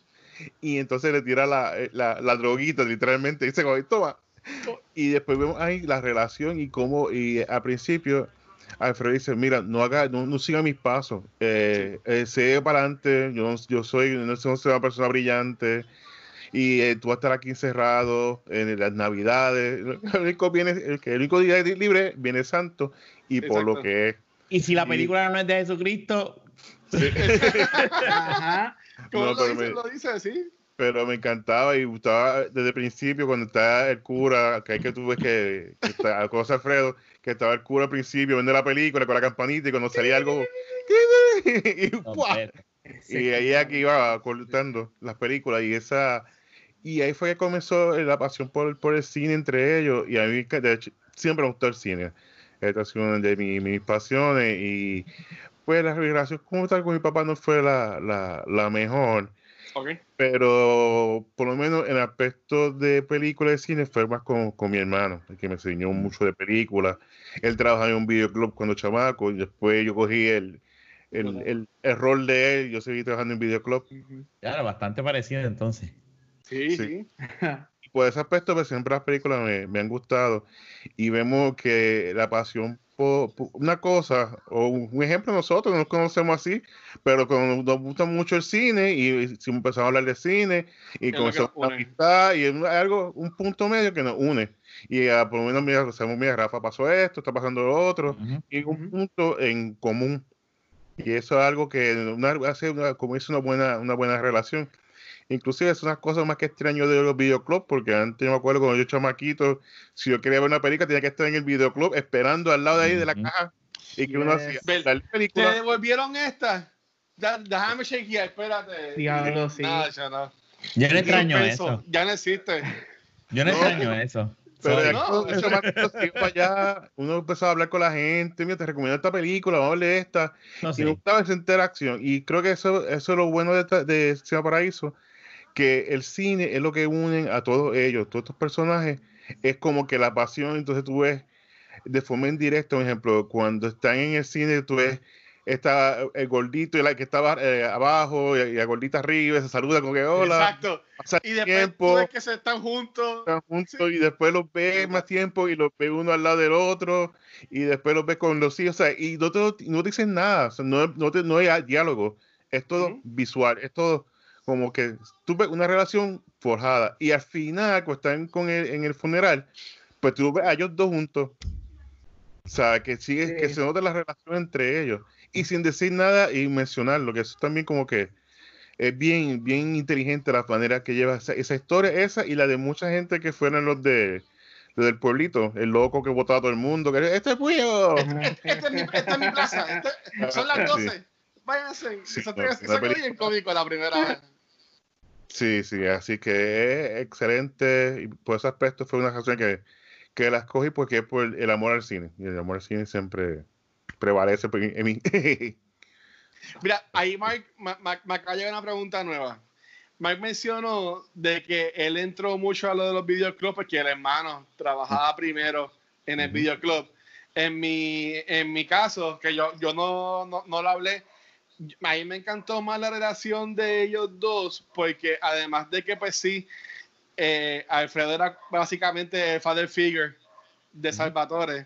S2: Y entonces le tira la, eh, la, la droguita, literalmente, dice, como, toma. Y después vemos ahí la relación y cómo, y al principio, Alfredo dice, mira, no haga, no, no siga mis pasos, eh, eh, sigue para adelante, yo, no- yo soy, no soy una persona brillante, y eh, tú vas a estar aquí encerrado en las navidades, el único, viene, el, que- el único día libre viene santo, y por lo que es,
S5: Y si la
S2: Sí.
S5: película no es de Jesucristo, <laughs>
S4: Ajá.
S3: ¿Cómo
S2: No,
S3: lo dice?
S2: me-
S3: Lo dice, sí.
S2: Pero me encantaba y gustaba desde el principio cuando está el cura, que hay que tú ves que, que está <laughs> cosa Alfredo, que estaba el cura al principio viendo la película con la campanita y cuando salía algo <laughs> <laughs> y, y ahí aquí iba cortando las películas y esa y ahí fue que comenzó la pasión por, por el cine entre ellos y a mí que de hecho, siempre me gustó el cine. Esta ha sido una de mi- mis pasiones y pues la relación como tal con mi papá no fue la, la, la mejor.
S3: Ok.
S2: Pero por lo menos en el aspecto de películas de cine fue más con, con mi hermano, el que me enseñó mucho de películas. Él trabajaba en un videoclub cuando chamaco y después yo cogí el, el, el, el rol de él, yo seguí trabajando en videoclub.
S5: Claro, bastante parecido entonces.
S3: Sí,
S2: Sí. <laughs> por ese aspecto, pues siempre las películas me, me han gustado y vemos que la pasión por, por una cosa, o un ejemplo, nosotros no nos conocemos así, pero cuando nos gusta mucho el cine y si empezamos a hablar de cine y comenzamos
S3: nos
S2: a
S3: une.
S2: amistad y es algo, un punto medio que nos une. Y ah, por lo menos, mira, sabemos, mira, Rafa pasó esto, está pasando lo otro, y un punto en común. Y eso es algo que una, hace una, como dice una buena, una buena relación. Inclusive es una cosa más que extraño de los videoclubs, porque antes yo me acuerdo cuando yo chamaquito, si yo quería ver una película tenía que estar en el videoclub esperando al lado de ahí de la caja y que uno hacía
S4: Yes.
S3: Vel,
S2: la
S3: ¿Te
S2: película.
S3: devolvieron esta? Da- Déjame chequear, espérate.
S4: Diablo, sí.
S3: Nada, ya no.
S5: Yo no extraño eso.
S3: Ya no existe.
S5: Yo no
S2: No.
S5: extraño eso.
S2: Pero ya
S3: No,
S2: iba allá, uno empezaba a hablar con la gente, mira, te recomiendo esta película, vamos a ver esta.
S5: No
S2: Y
S5: sé.
S2: me gustaba esa interacción. Y creo que eso, eso es lo bueno de, esta- de Cinema Paraíso, que el cine es lo que unen a todos ellos, todos estos personajes. Es como que la pasión, entonces tú ves de forma indirecta, por ejemplo, cuando están en el cine, tú ves está el gordito y la que estaba eh, abajo y, la gordita arriba, se saluda como que hola,
S3: Exacto. Y después
S2: tiempo,
S3: tú ves que se están juntos.
S2: están juntos y después los ves más tiempo y los ves uno al lado del otro y después los ves con los hijos, o sea, y no te, no te dicen nada, o sea, no, no, te- no hay diálogo, es todo
S3: Ujú.
S2: visual, es todo como que tú ves una relación forjada y al final, cuando están con él en el funeral, pues tú ves a ellos dos juntos, o sea, que sigue, que
S4: Sí.
S2: se nota la relación entre ellos y sin decir nada y mencionarlo, que eso también como que es bien, bien inteligente la manera que lleva esa, esa historia, esa y la de mucha gente que fueron los de los del pueblito, el loco que votaba a todo el mundo, que este es mío.
S3: Esta es mi, esta es mi plaza. Este- son las <laughs> 12. Váyanse.
S2: Sí,
S3: eso
S2: no,
S3: eso
S2: una
S3: fue bien cómico la primera vez.
S2: Sí, sí, así que es excelente y por ese aspecto fue una canción que, que la escogí porque es por el, amor al cine y el amor al cine siempre prevalece en mí. <laughs>
S3: Mira, ahí Mark, Ma- me acaba de una pregunta nueva. Mark mencionó de que él entró mucho a lo de los videoclubs porque el hermano trabajaba primero en el videoclub. En mi, en mi caso, que yo, yo no, no, no lo hablé, a mí me encantó más la relación de ellos dos porque además de que pues sí, eh, Alfredo era básicamente el father figure de Salvatore.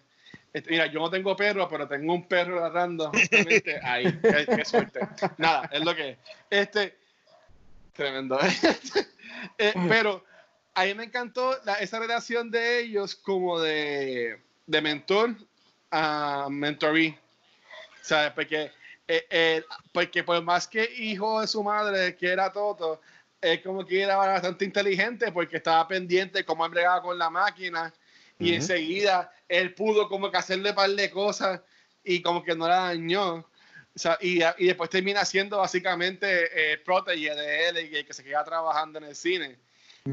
S3: Este, mira, yo no tengo perro, pero tengo un perro ladrando <laughs> ahí. Qué, qué suerte. Nada, es lo que es. Este, tremendo. <laughs> Eh, pero a mí me encantó la- esa relación de ellos como de, de mentor a mentoree. Sea, porque, eh, eh, porque por más que hijo de su madre, que era Toto, él como que era bastante inteligente porque estaba pendiente cómo bregaba con la máquina y
S2: Ujú.
S3: enseguida él pudo como que hacerle un par de cosas y como que no la dañó. O sea, y, y después termina siendo básicamente eh, protege de él y que, que se queda trabajando en el cine.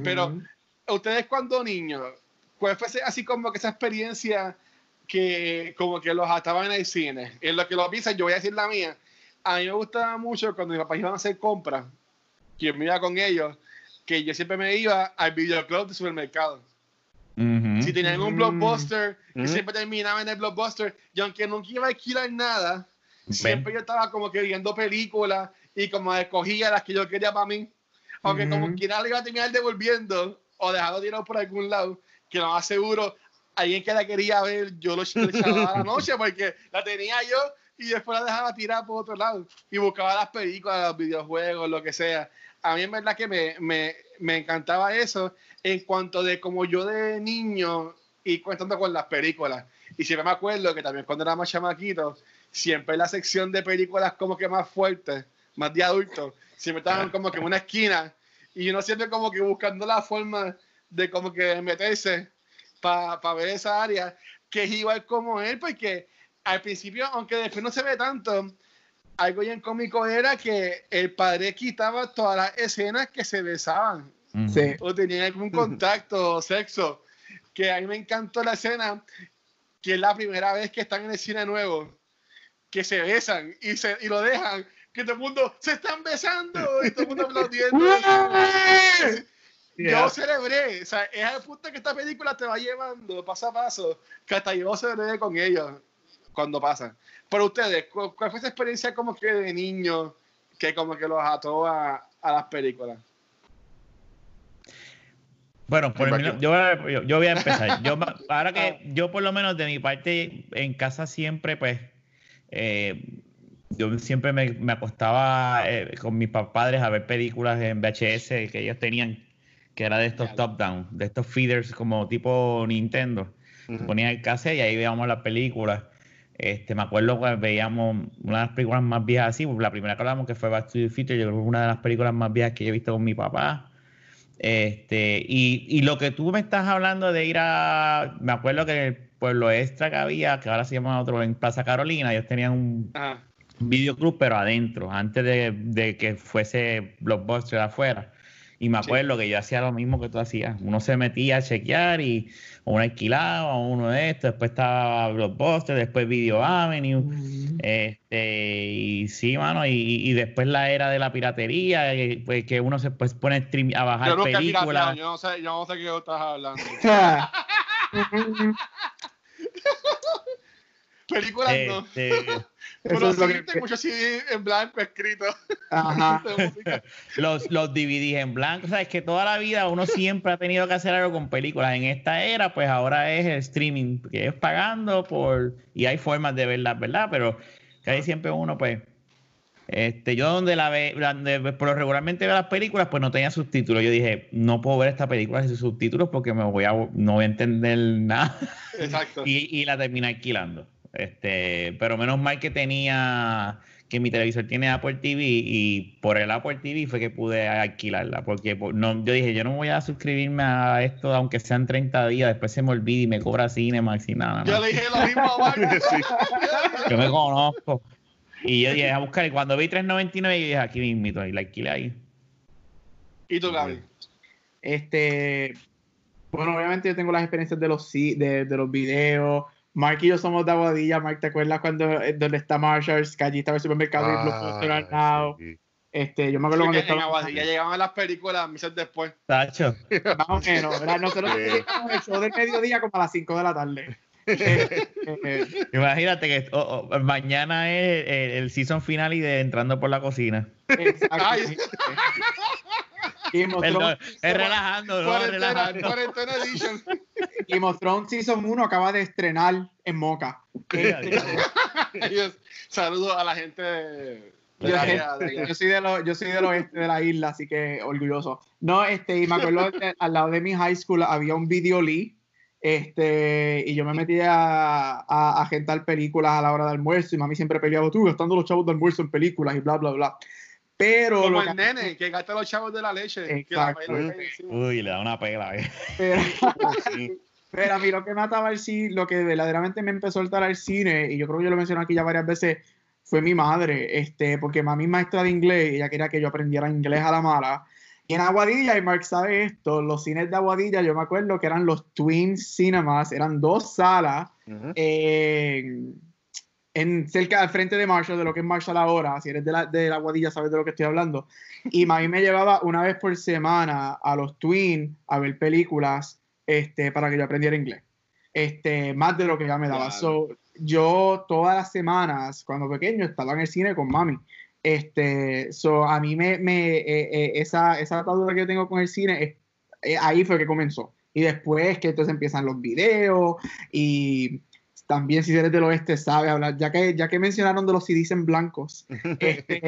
S3: Pero
S4: Ujú.
S3: ustedes cuando niños, ¿cuál fue así como que esa experiencia que como que los ataba en el cine? En lo que lo piensan, yo voy a decir la mía. A mí me gustaba mucho cuando mis papás iban a hacer compras, que me iba con ellos, que yo siempre me iba al videoclub de supermercado.
S5: Ujú.
S3: Si tenían un blockbuster, y
S2: Mm.
S3: siempre terminaba en el blockbuster, y aunque nunca iba a alquilar nada,
S5: Ven.
S3: siempre yo estaba como que viendo películas y como escogía las que yo quería para mí. Aunque
S4: Ujú.
S3: como quiera le iba a terminar devolviendo o dejando tirado por algún lado, que lo más seguro, alguien que la quería ver, yo lo echaba a la noche porque la tenía yo y después la dejaba tirar por otro lado y buscaba las películas, los videojuegos, lo que sea. A mí en verdad que me, me, me encantaba eso en cuanto de como yo de niño y contando con las películas. Y siempre me acuerdo que también cuando era más chamaquito, siempre la sección de películas como que más fuertes, más de adultos, siempre estaban como que en una esquina y uno siempre como que buscando la forma de como que meterse para ver esa área, que es igual como él, porque al principio, aunque después no se ve tanto, algo bien cómico era que el padre quitaba todas las escenas que se besaban.
S4: Sí.
S3: o tenían algún contacto o sexo. Que a mí me encantó la escena, que es la primera vez que están en el cine nuevo, que se besan y, se, y lo dejan, que todo el mundo se están besando y todo el mundo aplaudiendo. <laughs>
S4: Yeah.
S3: Yo celebré, o sea, es al punto que esta película te va llevando paso a paso, que hasta yo celebré con ellos cuando pasan. Pero ustedes, ¿cu- ¿cuál fue esa experiencia como que de niño que como que los ató a, a las películas?
S5: Bueno, por
S2: Paco.
S5: yo, yo, yo voy a empezar. Yo, <laughs> ahora que yo por lo menos de mi parte en casa siempre, pues, eh, yo siempre me, me acostaba eh, con mis pa- padres a ver películas en VHS que ellos tenían, que era de estos top-down, de estos feeders como tipo Nintendo.
S2: Ujú.
S5: Ponía el cassette y ahí veíamos las películas. Este, me acuerdo que veíamos una de las películas más viejas así, la primera que hablamos que fue Back to the Future, yo creo que fue una de las películas más viejas que yo he visto con mi papá. Este, y, y lo que tú me estás hablando de ir a, me acuerdo que en el pueblo extra que había, que ahora se llama otro, en Plaza Carolina, ellos tenían un videoclub, pero adentro, antes de, de que fuese Blockbuster afuera. Y me
S3: Sí.
S5: acuerdo que yo hacía lo mismo que tú hacías. Uno se metía a chequear y o uno alquilaba o uno de estos, después estaba Blockbuster, después Video Avenue. Este, y sí, mano, y, y después la era de la piratería, y, pues, que uno se pues, pone a, stream- a bajar películas.
S3: yo no sé, yo no sé qué estás hablando. <laughs> <laughs> Películas no.
S5: Este, <laughs>
S3: Pero sí,
S4: que-
S3: tengo mucho CD en blanco escrito.
S4: Ajá. <laughs> <laughs>
S5: los, los DVDs en blanco, o sea, es que toda la vida uno siempre ha tenido que hacer algo con películas. En esta era, pues ahora es el streaming, que es pagando por, y hay formas de verlas, ¿verdad? Pero casi siempre uno, pues, este, yo donde la ve, donde por lo regularmente veo las películas, pues no tenía subtítulos. Yo dije, no puedo ver esta película sin subtítulos porque me voy a, no voy a entender nada.
S3: Exacto.
S5: y, y la terminé alquilando. Este, pero menos mal que tenía que mi televisor tiene Apple TV y por el Apple TV fue que pude alquilarla porque por- no, yo dije yo no voy a suscribirme a esto aunque sean 30 días después se me olvida y me cobra Cinemax y nada
S3: Yo le dije lo mismo a Mark. <laughs>
S2: Sí.
S5: yo me conozco y yo dije a buscar y cuando vi 3.99 yo dije aquí mismito y la alquilé ahí
S3: ¿Y tú, Gaby?
S4: Este, bueno, obviamente yo tengo las experiencias de los de los videos. Mark y yo somos de Aguadilla. Mark, ¿te acuerdas cuando eh, donde está Marshalls? Que allí estaba el supermercado y Blockbuster al lado.
S2: Ah, sí.
S4: Este, yo me acuerdo cuando
S3: que en
S4: estaba.
S3: Aguadilla llegaban las películas meses después.
S5: Tacho
S4: Más o menos, ¿verdad? Nosotros
S2: Sí.
S4: teníamos el show del mediodía como a las 5 de la tarde. <laughs>
S5: Imagínate que oh, oh, mañana es el, el season final y de entrando por la cocina
S4: exacto. Game of Thrones-
S5: es relajando, no, relajando.
S3: cuarentena edition.
S4: Game of Thrones Season 1 acaba de estrenar en Moca. Este, <laughs>
S3: Saludos a la gente de
S4: Yo, yo soy de lo- yo soy del oeste de la isla, así que orgulloso. No, este, y me acuerdo que al lado de mi high school había un video Lee, este, y yo me metía a agentar películas a la hora de almuerzo, y mami siempre peleaba, tú gastando los chavos de almuerzo en películas y bla, bla, bla. Pero,
S3: Como el nene que gasta los chavos de la leche. Que la.
S5: Uy, le da una pela. eh.
S4: pero. <laughs> Pero a mí lo que mataba el cine, lo que verdaderamente me empezó a soltar al cine, y yo creo que yo lo mencioné aquí ya varias veces, fue mi madre, este, porque mami es maestra de inglés y ella quería que yo aprendiera inglés a la mala. Y en Aguadilla, y Mark sabe esto, los cines de Aguadilla, yo me acuerdo que eran los Twin Cinemas, eran dos salas en, en cerca al frente de Marshall, de lo que es Marshall ahora, si eres de la, de la Aguadilla sabes de lo que estoy hablando. Y mami me llevaba una vez por semana a los Twin a ver películas este, para que yo aprendiera inglés. Este, más de lo que ya me daba.
S3: Claro.
S4: So, yo todas las semanas, cuando pequeño, estaba en el cine con mami. Este, so, a mí me, me eh, eh, esa, esa atadura que yo tengo con el cine, eh, ahí fue que comenzó. Y después que entonces empiezan los videos y también si eres del oeste sabes hablar, ya que, ya que mencionaron de los CDs en blancos, <laughs> este,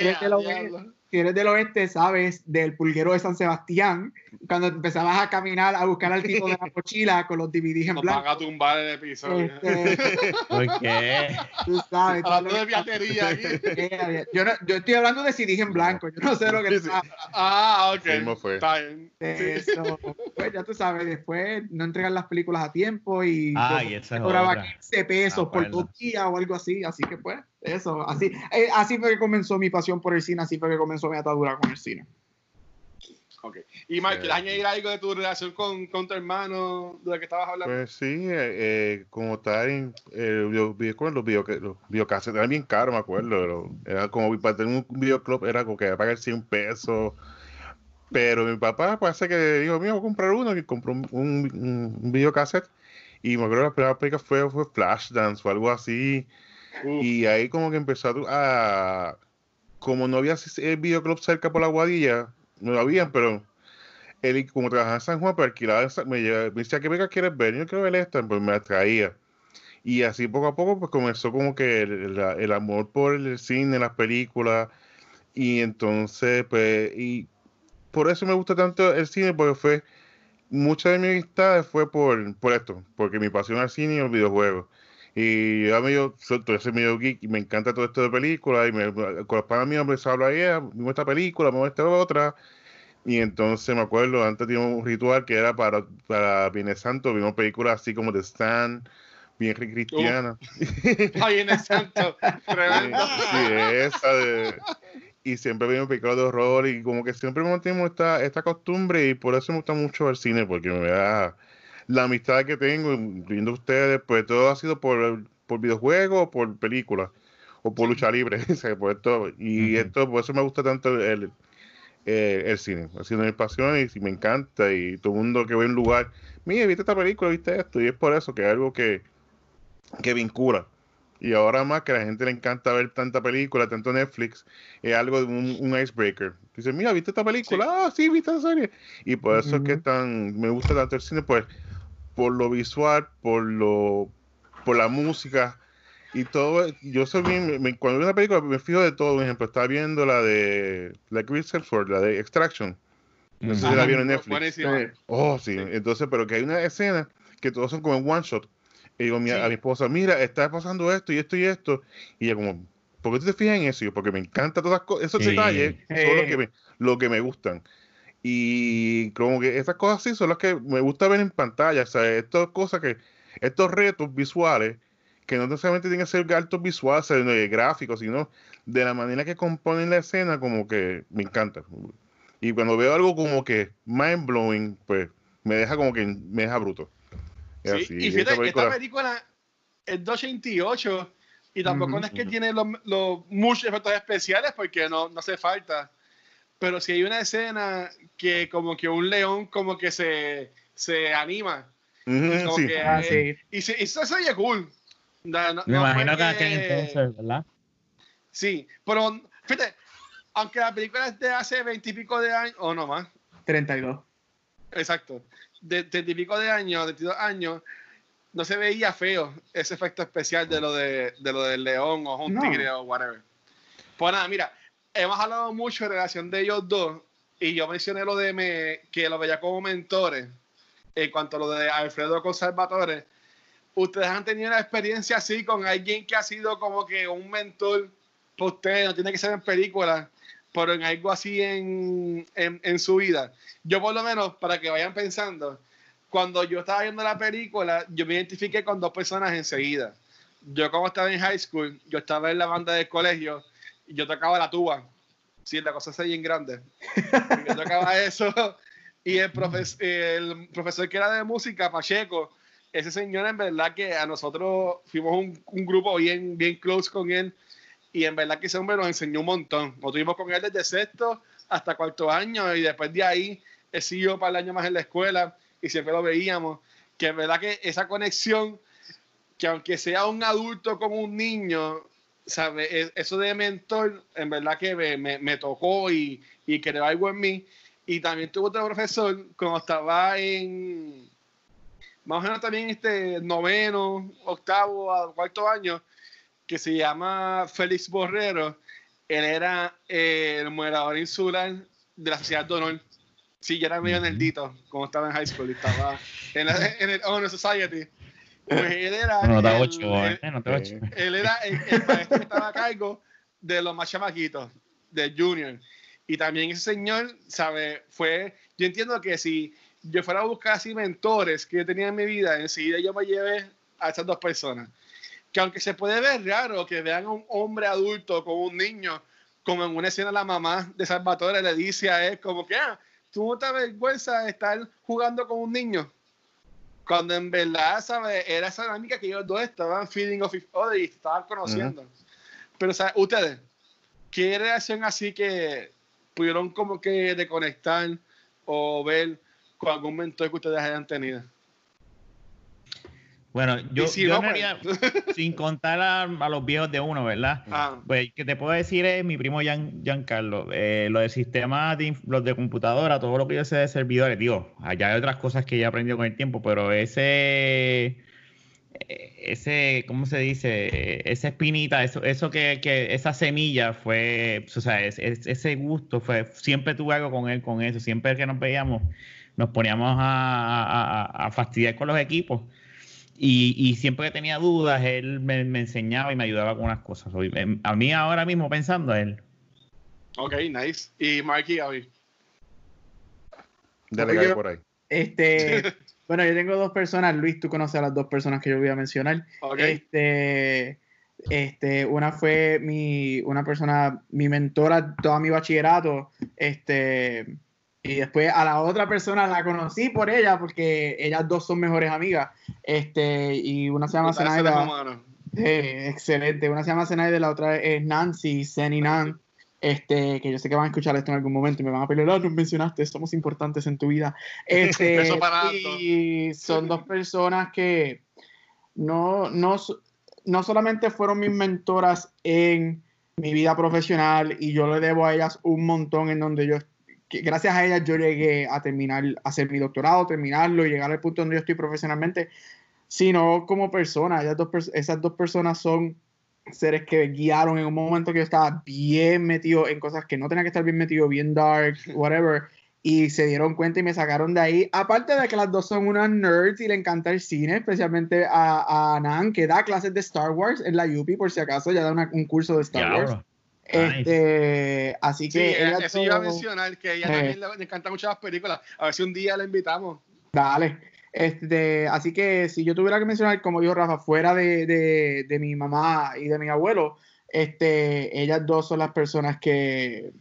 S3: Eh,
S4: lo
S3: diablo.
S4: Si eres del oeste, sabes del pulguero de San Sebastián, cuando empezabas a caminar a buscar al tipo de la <laughs> mochila con los DVDs en
S3: Nos van
S4: blanco.
S3: a tumbar el episodio.
S4: Este, <laughs>
S5: ¿Por qué?
S4: tú sabes.
S3: Hablando de piratería aquí. <laughs>
S4: Eh, Yo, no- yo estoy hablando de CDs en blanco, yo no sé lo que está.
S3: Ah, ok.
S2: Mismo fue.
S3: Está bien.
S4: Eso, pues ya tú sabes, después no entregan las películas a tiempo y
S5: Ah,
S4: yo
S5: y esa es
S4: cobraba
S5: otra.
S4: 15 pesos
S5: Me
S4: por dos días o algo así, así que pues, eso, así, eh, así fue que comenzó mi pasión por el cine, así fue que comenzó mi atadura con el cine.
S3: Ok. Y Mark, ¿quieres
S2: Eh.
S3: añadir algo de tu relación con, con tu hermano de lo que estabas hablando?
S2: Pues sí, eh, eh, como tal, eh, los, video- ¿cómo los, video, los videocassettes eran bien caros, me acuerdo. pero Era como para tener un videoclub, era como que pagar 100 pesos. Pero mi papá parece que dijo, mira, voy a comprar uno, y compró un, un, un videocassette. Y me acuerdo que la primera película fue, fue Flashdance o algo así.
S3: Uf.
S2: Y ahí como que empezó a... Como no había ese videoclub cerca por la Guadilla, no lo habían, pero él como trabajaba en San Juan, pero alquilaba, en San- me, decía, ¿qué película quieres ver? Yo quiero ver esta, pues me la traía. Y así poco a poco pues comenzó como que el, el amor por el cine, las películas. Y entonces, pues, y por eso me gusta tanto el cine, porque fue, muchas de mis amistades fue por, por esto, porque mi pasión al cine y los videojuegos. Y yo medio, soy, soy ese medio geek y me encanta todo esto de películas. Y me, con los panas míos empezó a hablar, "Yeah, vimos esta película, vimos esta otra. Y entonces me acuerdo, antes teníamos un ritual que era para, para Viernes Santo, vimos películas así como The Stand, bien cristianas.
S3: Ay, en el santo. <laughs> Tremendo.
S2: Sí, esa de- Y siempre vimos películas de horror y como que siempre mantenemos esta, esta costumbre y por eso me gusta mucho el cine, porque me da la amistad que tengo, incluyendo ustedes, pues todo ha sido por, por videojuegos por películas o por lucha libre, <laughs> por esto, y esto, por eso me gusta tanto el, eh, el cine, ha sido mi pasión y, sí me encanta y todo el mundo que ve un lugar, mire, viste esta película, viste esto, y es por eso que es algo que, que vincula. Y ahora más que a la gente le encanta ver tanta película, tanto Netflix, es algo de un, un icebreaker. Dice, mira, ¿viste esta película? Ah, sí, ¿viste esa serie? Y por eso es que tan, me gusta tanto el cine, pues, por lo visual, por lo, por la música y todo. Yo soy bien, me- cuando veo una película me fijo de todo. Por ejemplo, estaba viendo la de, la Chris Hemsworth, la de Extraction. No sé si la vieron en Netflix. Oh, sí.
S3: Sí.
S2: Entonces, pero que hay una escena que todos son como en one shot. Y digo
S3: Sí.
S2: a mi esposa, mira, está pasando esto y esto y esto. Y ella como, ¿por qué tú te fijas en eso? Y yo, porque me encantan todas las co- esos
S5: Sí.
S2: detalles, son los
S4: Eh.
S2: que, me, lo que me gustan. Y como que esas cosas sí son las que me gusta ver en pantalla. O sea, estas cosas que, estos retos visuales, que no necesariamente tienen que ser altos visuales, gráficos, sino de la manera que componen la escena, como que me encanta. Y cuando veo algo como que mind blowing, pues me deja como que me deja bruto. Es
S3: Sí,
S2: así.
S3: y
S2: esta
S3: fíjate,
S2: película-
S3: esta película es de 88 y tampoco no es que tiene los, los muchos efectos especiales porque no, no hace falta. Pero si hay una escena que como que un león como que se, se anima como
S2: sí.
S3: que-
S4: Ah, sí.
S3: y se, y eso se oye cool. No, no-
S5: Me
S3: no
S5: imagino que
S3: que-
S5: entonces, ¿verdad?
S3: Sí, pero fíjate, aunque la película es de hace veintipico de años, o no más,
S4: 32.
S3: exacto, de treinta y pico de años, de 22 años, no se veía feo ese efecto especial de lo de, de lo del león o un
S4: No.
S3: tigre o whatever. Pues nada, mira, hemos hablado mucho de relación de ellos dos y yo mencioné lo de me, que lo veía como mentores en cuanto a lo de Alfredo con Salvatore. ¿Ustedes han tenido una experiencia así con alguien que ha sido como que un mentor para ustedes? No tiene que ser en películas, pero en algo así en, en, en su vida. Yo por lo menos, para que vayan pensando, cuando yo estaba viendo la película, yo me identifiqué con dos personas enseguida. Yo como estaba en high school, yo estaba en la banda del colegio yo tocaba la tuba. Sí, la cosa es bien grande. Yo tocaba <laughs> eso y el, profes el profesor que era de música, Pacheco, ese señor en verdad que a nosotros fuimos un, un, grupo bien, bien close con él y en verdad que ese hombre nos enseñó un montón. Nos tuvimos con él desde sexto hasta cuarto año y después de ahí he sido para el año más en la escuela y siempre lo veíamos, que en verdad que esa conexión, que aunque sea un adulto como un niño, ¿sabe? Eso de mentor, en verdad que me, me, me tocó y, y creó algo en mí. Y también tuve otro profesor cuando estaba en, más o menos también este noveno, octavo, cuarto año, que se llama Félix Borrero. Él era eh, el moderador insular de la Sociedad de Honor. Sí, ya era medio nerdito, como estaba en high school y estaba en, la, en el Honor Society. Pues él era.
S5: No, te
S3: el,
S5: ocho,
S3: el,
S5: eh, no te ocho.
S3: él era el, el maestro que estaba a cargo de los más chamaquitos, de Junior. Y también ese señor, ¿sabe? Fue. Yo entiendo que si yo fuera a buscar así mentores que yo tenía en mi vida, enseguida yo me llevé a esas dos personas. Que aunque se puede ver raro que vean a un hombre adulto con un niño, como en una escena la mamá de Salvatore le dice a él, como que, ah, tú no te avergüenza de estar jugando con un niño. Cuando en verdad, ¿sabes? Era esa dinámica que ellos dos estaban feeding off each other y estaban conociendo. Uh -huh. Pero, ¿sabes? Ustedes, ¿qué reacción así que pudieron como que desconectar o ver con algún mentor que ustedes hayan tenido?
S5: Bueno, yo,
S3: si
S5: yo
S3: no,
S5: en realidad, <laughs> sin contar a, a, los viejos de uno, ¿verdad?
S3: Ah.
S5: Pues que te puedo decir es mi primo Gian, Giancarlo. Eh, lo de sistemas, de, los de computadora, todo lo que yo sé de servidores, digo, allá hay otras cosas que ya he aprendido con el tiempo, pero ese, ese, ¿cómo se dice? Esa espinita, eso, eso que, que esa semilla fue, o sea, es, es, ese gusto fue, siempre tuve algo con él, con eso, siempre que nos veíamos, nos poníamos a, a, a fastidiar con los equipos. Y, y, siempre que tenía dudas, él me, me, enseñaba y me ayudaba con unas cosas. A mí ahora mismo pensando él.
S3: Ok, nice. ¿Y Marky hoy?
S2: Dale por ahí.
S4: Este, <laughs> bueno, yo tengo dos personas. Luis, tú conoces a las dos personas que yo voy a mencionar.
S3: Okay.
S4: Este, este, una fue mi, una persona, mi mentora todo mi bachillerato. Este, y después a la otra persona la conocí por ella, porque ellas dos son mejores amigas. Este, y una se llama Zenaida. Eh, excelente. Una se llama Zenaida, la otra es Nancy, Zen Nan. Este, que yo sé que van a escuchar esto en algún momento y me van a pelear, oh, nos mencionaste, somos importantes en tu vida. <laughs> Este, y son dos personas que no, no, no solamente fueron mis mentoras en mi vida profesional y yo le debo a ellas un montón en donde yo que gracias a ellas yo llegué a terminar, a hacer mi doctorado, terminarlo y llegar al punto donde yo estoy profesionalmente, sino como persona. Esas dos, esas dos personas son seres que guiaron en un momento que yo estaba bien metido en cosas que no tenía que estar bien metido, bien dark, <laughs> whatever, y se dieron cuenta y me sacaron de ahí. Aparte de que las dos son unas nerds y le encanta el cine, especialmente a, a Nan, que da clases de Star Wars en la UPI, por si acaso, ya da una, un curso de Star
S5: yeah,
S4: Wars. Este, así que.
S3: Sí, eso todo... iba a mencionar, que ella eh. también le, le encantan mucho las películas. A ver si un día la invitamos.
S4: Dale. Este, así que si yo tuviera que mencionar, como dijo Rafa, fuera de, de, de, mi mamá y de mi abuelo, este, ellas dos son las personas que,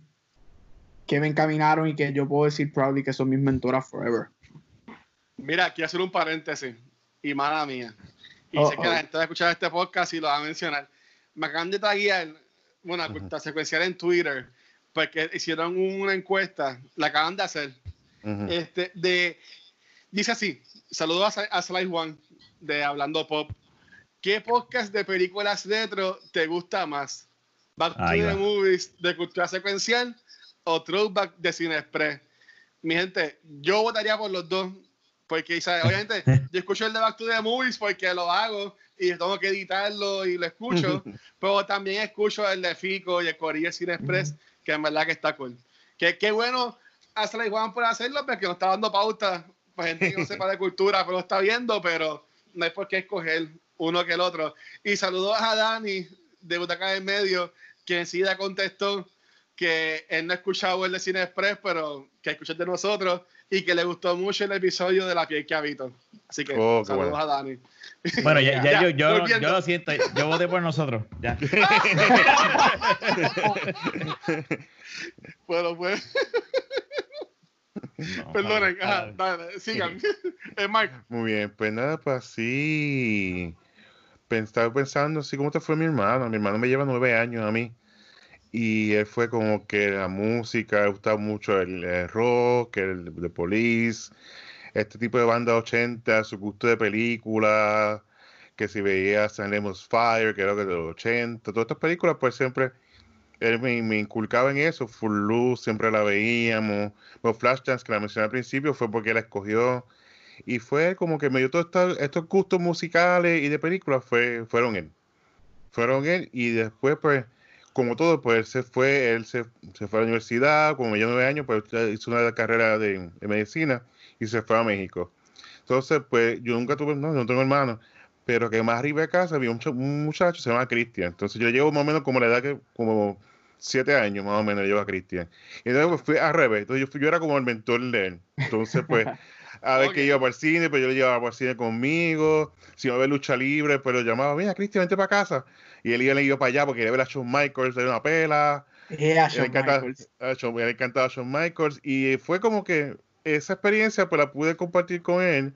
S4: que me encaminaron y que yo puedo decir proudly que son mis mentoras forever.
S3: Mira, quiero hacer un paréntesis, y mala mía. Y oh, sé que oh. la gente va a escuchar este podcast y lo va a mencionar. Me acaban de taguear bueno, uh -huh. secuencial en Twitter, porque hicieron una encuesta, la acaban de hacer, uh -huh. este, de, dice así, saludos a, a Slice One, de Hablando Pop, ¿qué podcast de películas retro te gusta más? Back to Ahí the va. Movies de cultura secuencial o Throwback de Cine Express? Mi gente, yo votaría por los dos, porque ¿sabes? obviamente <laughs> yo escucho el de Back to the Movies porque lo hago y tengo que editarlo y lo escucho, pero también escucho el de Fico y el Corilla Cine Express, que en verdad que está cool. Que qué bueno hacer la Juan por hacerlo, porque nos está dando pauta para gente que no sepa de cultura, pero lo está viendo, pero no hay por qué escoger uno que el otro. Y saludos a Dani de Butaca en Medio, que enseguida contestó que él no ha escuchado el de Cine Express, pero que escucha de nosotros y que le gustó mucho el episodio de la piel que habito. Así que
S2: Oh,
S3: saludos
S2: bueno.
S3: a Dani.
S5: Bueno, ya, ya,
S3: Ya,
S5: yo, yo, yo lo siento, yo voté por nosotros. Ya. <laughs>
S3: Bueno, pues,
S5: No, <laughs>
S3: perdonen, ajá, dale, sigan. Es <laughs> Mark.
S2: Muy bien, pues nada, pues así. Pen- Estaba pensando así como te fue mi hermano. Mi hermano me lleva nueve años a mí. Y él fue como que la música, le gustaba mucho el, el rock, el de Police, este tipo de banda 80, su gusto de películas, que si veía San Lemons Fire, que era de los 80, todas estas películas, pues siempre él me, me inculcaba en eso. Full Loose, siempre la veíamos. Los Flashdance, que la mencioné al principio, fue porque la escogió. Y fue como que me dio todos estos gustos musicales y de películas, fue, fueron él. Fueron él. Y después, pues, como todo, pues él se fue, él se, se fue a la universidad, como dio nueve años, pues hizo una carrera de, medicina y se fue a México. Entonces, pues, yo nunca tuve, no, no tengo hermanos, pero que más arriba de casa había un, un muchacho, se llama Cristian. Entonces yo le llevo más o menos como la edad que, como siete años más o menos le llevo a Cristian. Y entonces fui al revés. Entonces yo, fui- yo era como el mentor de él. Entonces, pues, <laughs> a ver
S3: Ok.
S2: que iba para el cine, pues yo lo llevaba para el cine conmigo. Si iba a ver lucha libre, pues lo llamaba, mira, Cristian, vente para casa. Y él iba, le iba para allá porque quería ver a Shawn Michaels, de una pela.
S4: Yeah,
S2: Le
S4: Shawn
S2: encantaba,
S4: Michaels.
S2: a Shawn- le encantaba Shawn Michaels y fue como que esa experiencia pues la pude compartir con él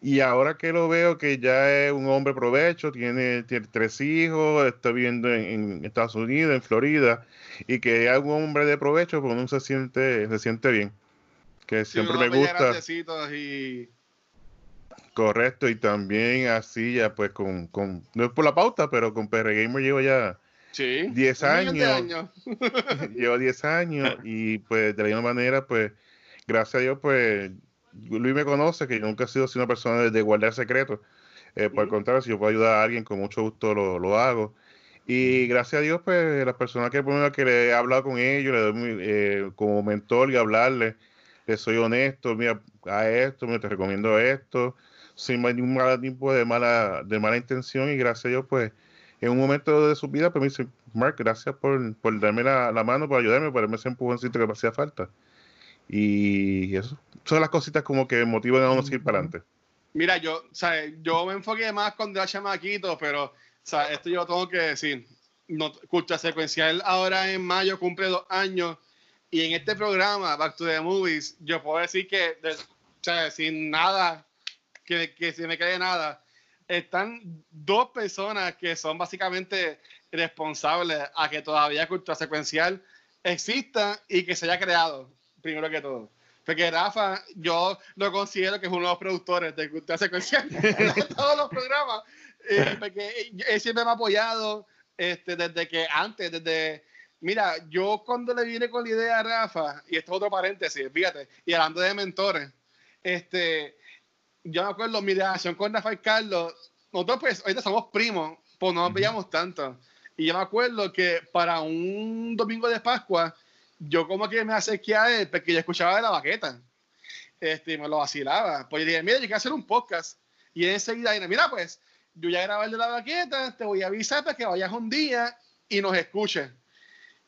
S2: y ahora que lo veo que ya es un hombre provecho, tiene, tiene tres hijos, está viviendo en, en Estados Unidos, en Florida y que es un hombre de provecho pues uno se siente, se siente bien. Que siempre me gusta,
S3: y
S2: correcto, y también así ya pues con, con no es por la pauta, pero con PR Gamer llevo ya
S3: sí,
S2: 10
S3: un millón de
S2: años. <laughs> Llevo 10 años y pues de la misma manera, pues gracias a Dios, pues Luis me conoce, que yo nunca he sido así una persona de, de guardar secretos. Eh, por el contrario, si yo puedo ayudar a alguien, con mucho gusto lo, lo hago. Y gracias a Dios, pues las personas que, ejemplo, que le he hablado con ellos, le doy mi- eh, como mentor y hablarles, les soy honesto, mira, a esto, mira, te recomiendo esto, sin ningún mal tipo de mala, de mala intención y gracias a Dios, pues en un momento de su vida, pues me dice, Mark, gracias por, por darme la, la mano, por ayudarme, por darme ese empujoncito que me hacía falta. Y eso son las cositas como que motivan a uno a seguir para adelante.
S3: Mira, yo, ¿sabes? yo me enfoqué más cuando era chamaquito, pero ¿sabes? esto yo tengo que decir. No, Cultura Secuencial ahora en mayo cumple dos años y en este programa, Back to the Movies, yo puedo decir que, de- o sea, sin nada, que, que se me quede nada, están dos personas que son básicamente responsables a que todavía Cultura Secuencial exista y que se haya creado, primero que todo. Porque Rafa, yo lo considero que es uno de los productores de Cultura Secuencial <laughs> de todos los programas. eh, porque él siempre me ha apoyado este, desde que antes, desde. Mira, yo cuando le vine con la idea a Rafa, y esto es otro paréntesis, fíjate, y hablando de mentores, este, yo me acuerdo mi relación con Rafael Carlos, nosotros pues ahorita somos primos, pues no nos veíamos tanto. Y yo me acuerdo que para un domingo de Pascua, yo como que me acerqué a él porque yo escuchaba de la baqueta. Este, y me lo vacilaba. Pues yo dije, mira, yo quiero hacer un podcast. Y él enseguida dije, mira, pues, yo ya grabé el de la baqueta, te voy a avisar para que vayas un día y nos escuches.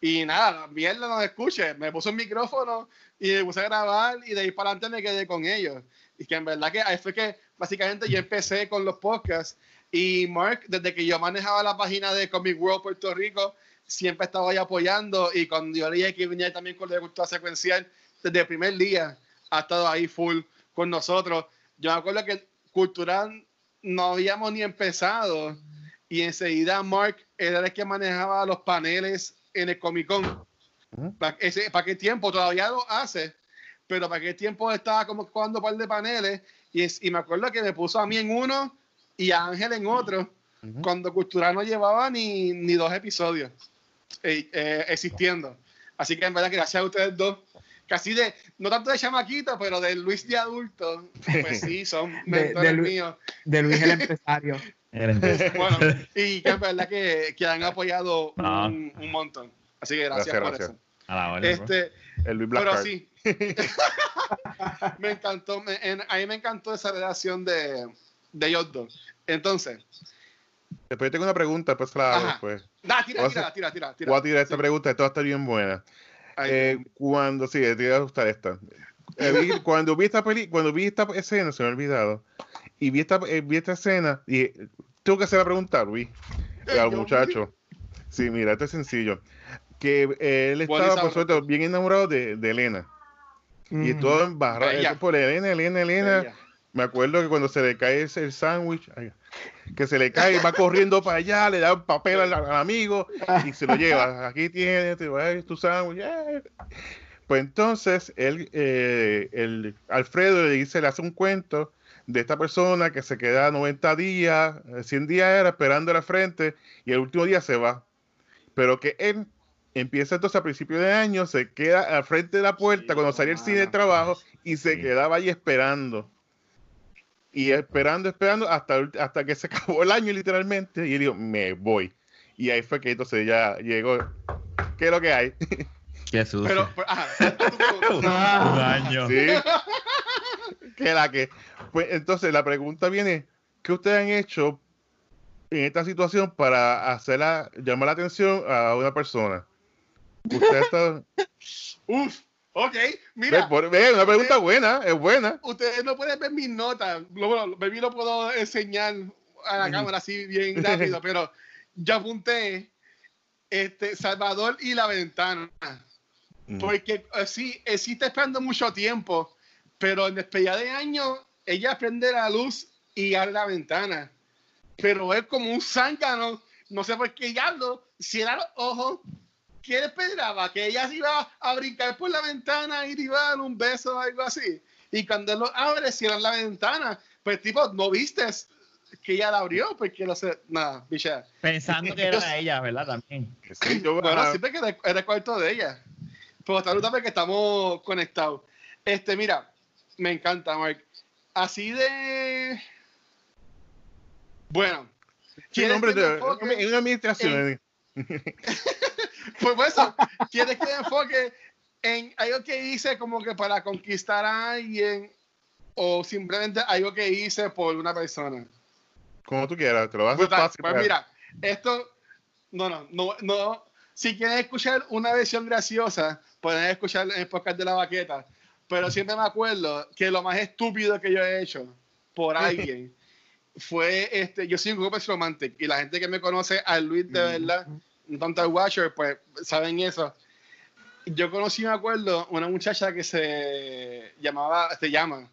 S3: Y nada, mierda, nos escuche. Me puse un micrófono y me puse a grabar y de ahí para adelante me quedé con ellos. Y que en verdad que ahí fue que básicamente yo empecé con los podcasts. Y Mark, desde que yo manejaba la página de Comic World Puerto Rico, siempre estaba ahí apoyando. Y cuando yo leía que venía también con la cultura secuencial, desde el primer día ha estado ahí full con nosotros. Yo me acuerdo que Cultural no habíamos ni empezado y enseguida Mark era el que manejaba los paneles en el Comic Con. ¿Para, ese, ¿Para qué tiempo? Todavía lo hace, pero ¿para qué tiempo estaba como jugando un par de paneles? Y, es- y me acuerdo que me puso a mí en uno y a Ángel en otro,
S2: Ujú.
S3: cuando Cultural no llevaba ni, ni dos episodios eh, eh, existiendo. Así que en verdad, gracias a ustedes dos. Casi de, no tanto de chamaquito, pero de Luis de adulto, pues <laughs> sí, son mentores
S4: Luis.
S3: míos.
S4: De Luis el <laughs> empresario.
S3: Bueno, <laughs> y que en verdad que, que han apoyado
S5: Ah.
S3: un, un montón. Así que gracias,
S2: Gracias,
S3: por
S2: gracias.
S3: eso.
S5: A la orden, bro.
S3: Este,
S2: El Luis Black
S3: pero
S2: Card.
S3: sí, <laughs> me encantó, me- en- a mí me encantó esa relación de, de ellos dos. Entonces,
S2: Después yo tengo una pregunta, pues la hago después.
S3: da, tira,
S2: Voy a
S3: tira, tira, tira, tira.
S2: Voy a tirar esta
S3: Sí.
S2: pregunta, esta va a estar bien buena. Eh, cuando, sí, te iba a gustar esta. eh, vi- cuando vi esta peli, cuando vi esta escena, se me ha olvidado, y vi esta, eh, vi esta escena, y eh, tengo que hacer la pregunta, Luis, al muchacho. Sí, mira, esto es sencillo. Que eh, él estaba, por suerte, bien enamorado de, de Elena. Y
S4: Ujú.
S2: todo embarrado
S3: Bella.
S2: eh, por Elena, Elena, Elena. Me acuerdo que cuando se le cae ese- el sándwich, ay, que se le cae, va corriendo para allá, le da un papel al, al amigo y se lo lleva. Aquí tienes, te va a dar tu sándwich. eh. Pues entonces, él, eh, el Alfredo le dice, le hace un cuento de esta persona que se queda 90 días, eh, 100 días era esperando a la frente y el último día se va. Pero que él empieza entonces a principio de año, se queda al frente de la puerta
S4: Sí,
S2: cuando salía el cine de trabajo y se
S5: Sí.
S2: quedaba ahí esperando. Y esperando, esperando hasta, el- hasta que se <laughs> acabó el año literalmente. Y él dijo, me voy. Y ahí fue que entonces ya llegó. ¿Qué es lo que hay?
S5: Qué sucio.
S3: Pero, pero, ajá, tu pregunta.
S5: un
S4: Ah,
S5: año.
S2: Sí. Que la que. Pues entonces la pregunta viene: ¿qué ustedes han hecho en esta situación para hacerla, llamar la atención a una persona? Usted está. <laughs>
S3: Uf, ok, mira.
S2: Ve, por- ve, una pregunta buena, es buena.
S3: Ustedes no pueden ver mis notas. Bueno, baby lo puedo enseñar a la cámara así bien rápido, <laughs> pero yo apunté este, Salvador y la ventana. Porque eh, sí, está esperando mucho tiempo, pero en despedida de año, ella prende la luz y abre la ventana. Pero es como un zángano, no sé por qué diablo, cierra los ojos. ¿Quién esperaba? Que ella se iba a brincar por la ventana y le iba a dar un beso o algo así. Y cuando él lo abre, cierran la ventana. Pues tipo, no vistes que ella la abrió, porque no sé, nada, bicha.
S5: Pensando que <laughs> era ella, ¿verdad? También.
S2: Sí, yo-
S3: Bueno, siempre que era, el cuarto de ella. Pero está brutal porque estamos conectados. Este, mira, me encanta, Mark. Así de. Bueno.
S2: Sí,
S3: ¿quieres
S2: hombre,
S3: que me
S2: de- en una administración. <laughs>
S3: Pues por eso, ¿quieres que me enfoque en algo que hice como que para conquistar a alguien o simplemente algo que hice por una persona?
S2: Como tú quieras, te lo vas a hacer
S3: Brutal.
S2: fácil.
S3: Pues
S2: para-
S3: mira, esto, no, no, no, no. Si quieren escuchar una versión graciosa, pueden escuchar en el podcast de la baqueta. Pero siempre me acuerdo que lo más estúpido que yo he hecho por <laughs> alguien fue este. Yo soy un grupo romantic y la gente que me conoce a Luis de verdad, al Watcher, pues saben eso. Yo conocí, me acuerdo, una muchacha que se llamaba, se llama,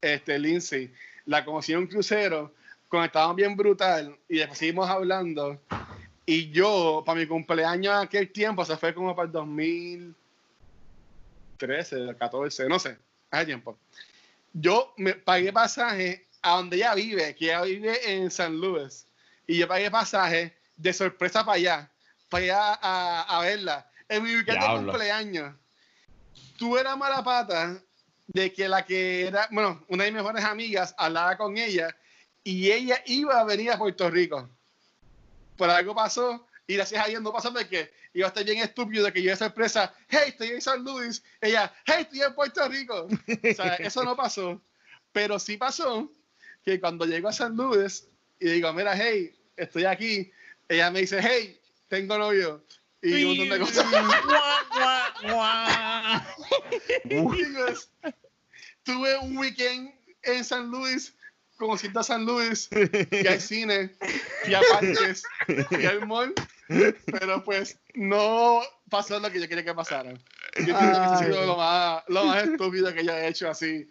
S3: este, Lindsay. La conocí en un crucero cuando estábamos bien brutal y después seguimos hablando. Y yo, para mi cumpleaños aquel tiempo, se fue como para el 2013, 14, no sé, hace tiempo. Yo me pagué pasaje a donde ella vive, que ella vive en San Luis. Y yo pagué pasaje de sorpresa para allá, para allá a, a verla. En mi weekend de cumpleaños. Tú eras mala pata de que la que era, bueno, una de mis mejores amigas hablaba con ella y ella iba a venir a Puerto Rico. Pero algo pasó y gracias a Dios no pasó porque iba a estar bien estúpido de que yo de sorpresa, hey, estoy en San Luis. Ella, hey, estoy en Puerto Rico. O sea, <laughs> eso no pasó. Pero sí pasó que cuando llego a San Luis y digo, mira, hey, estoy aquí, ella me dice, hey, tengo novio. Y un montón de cosas. Amigos, tuve un weekend en San Luis, conociendo a San Luis, y al cine, y a <laughs> parques, y al mall, pero pues no pasó lo que yo quería que pasara. Yo entiendo que sido lo más, lo más estúpido que yo he hecho así,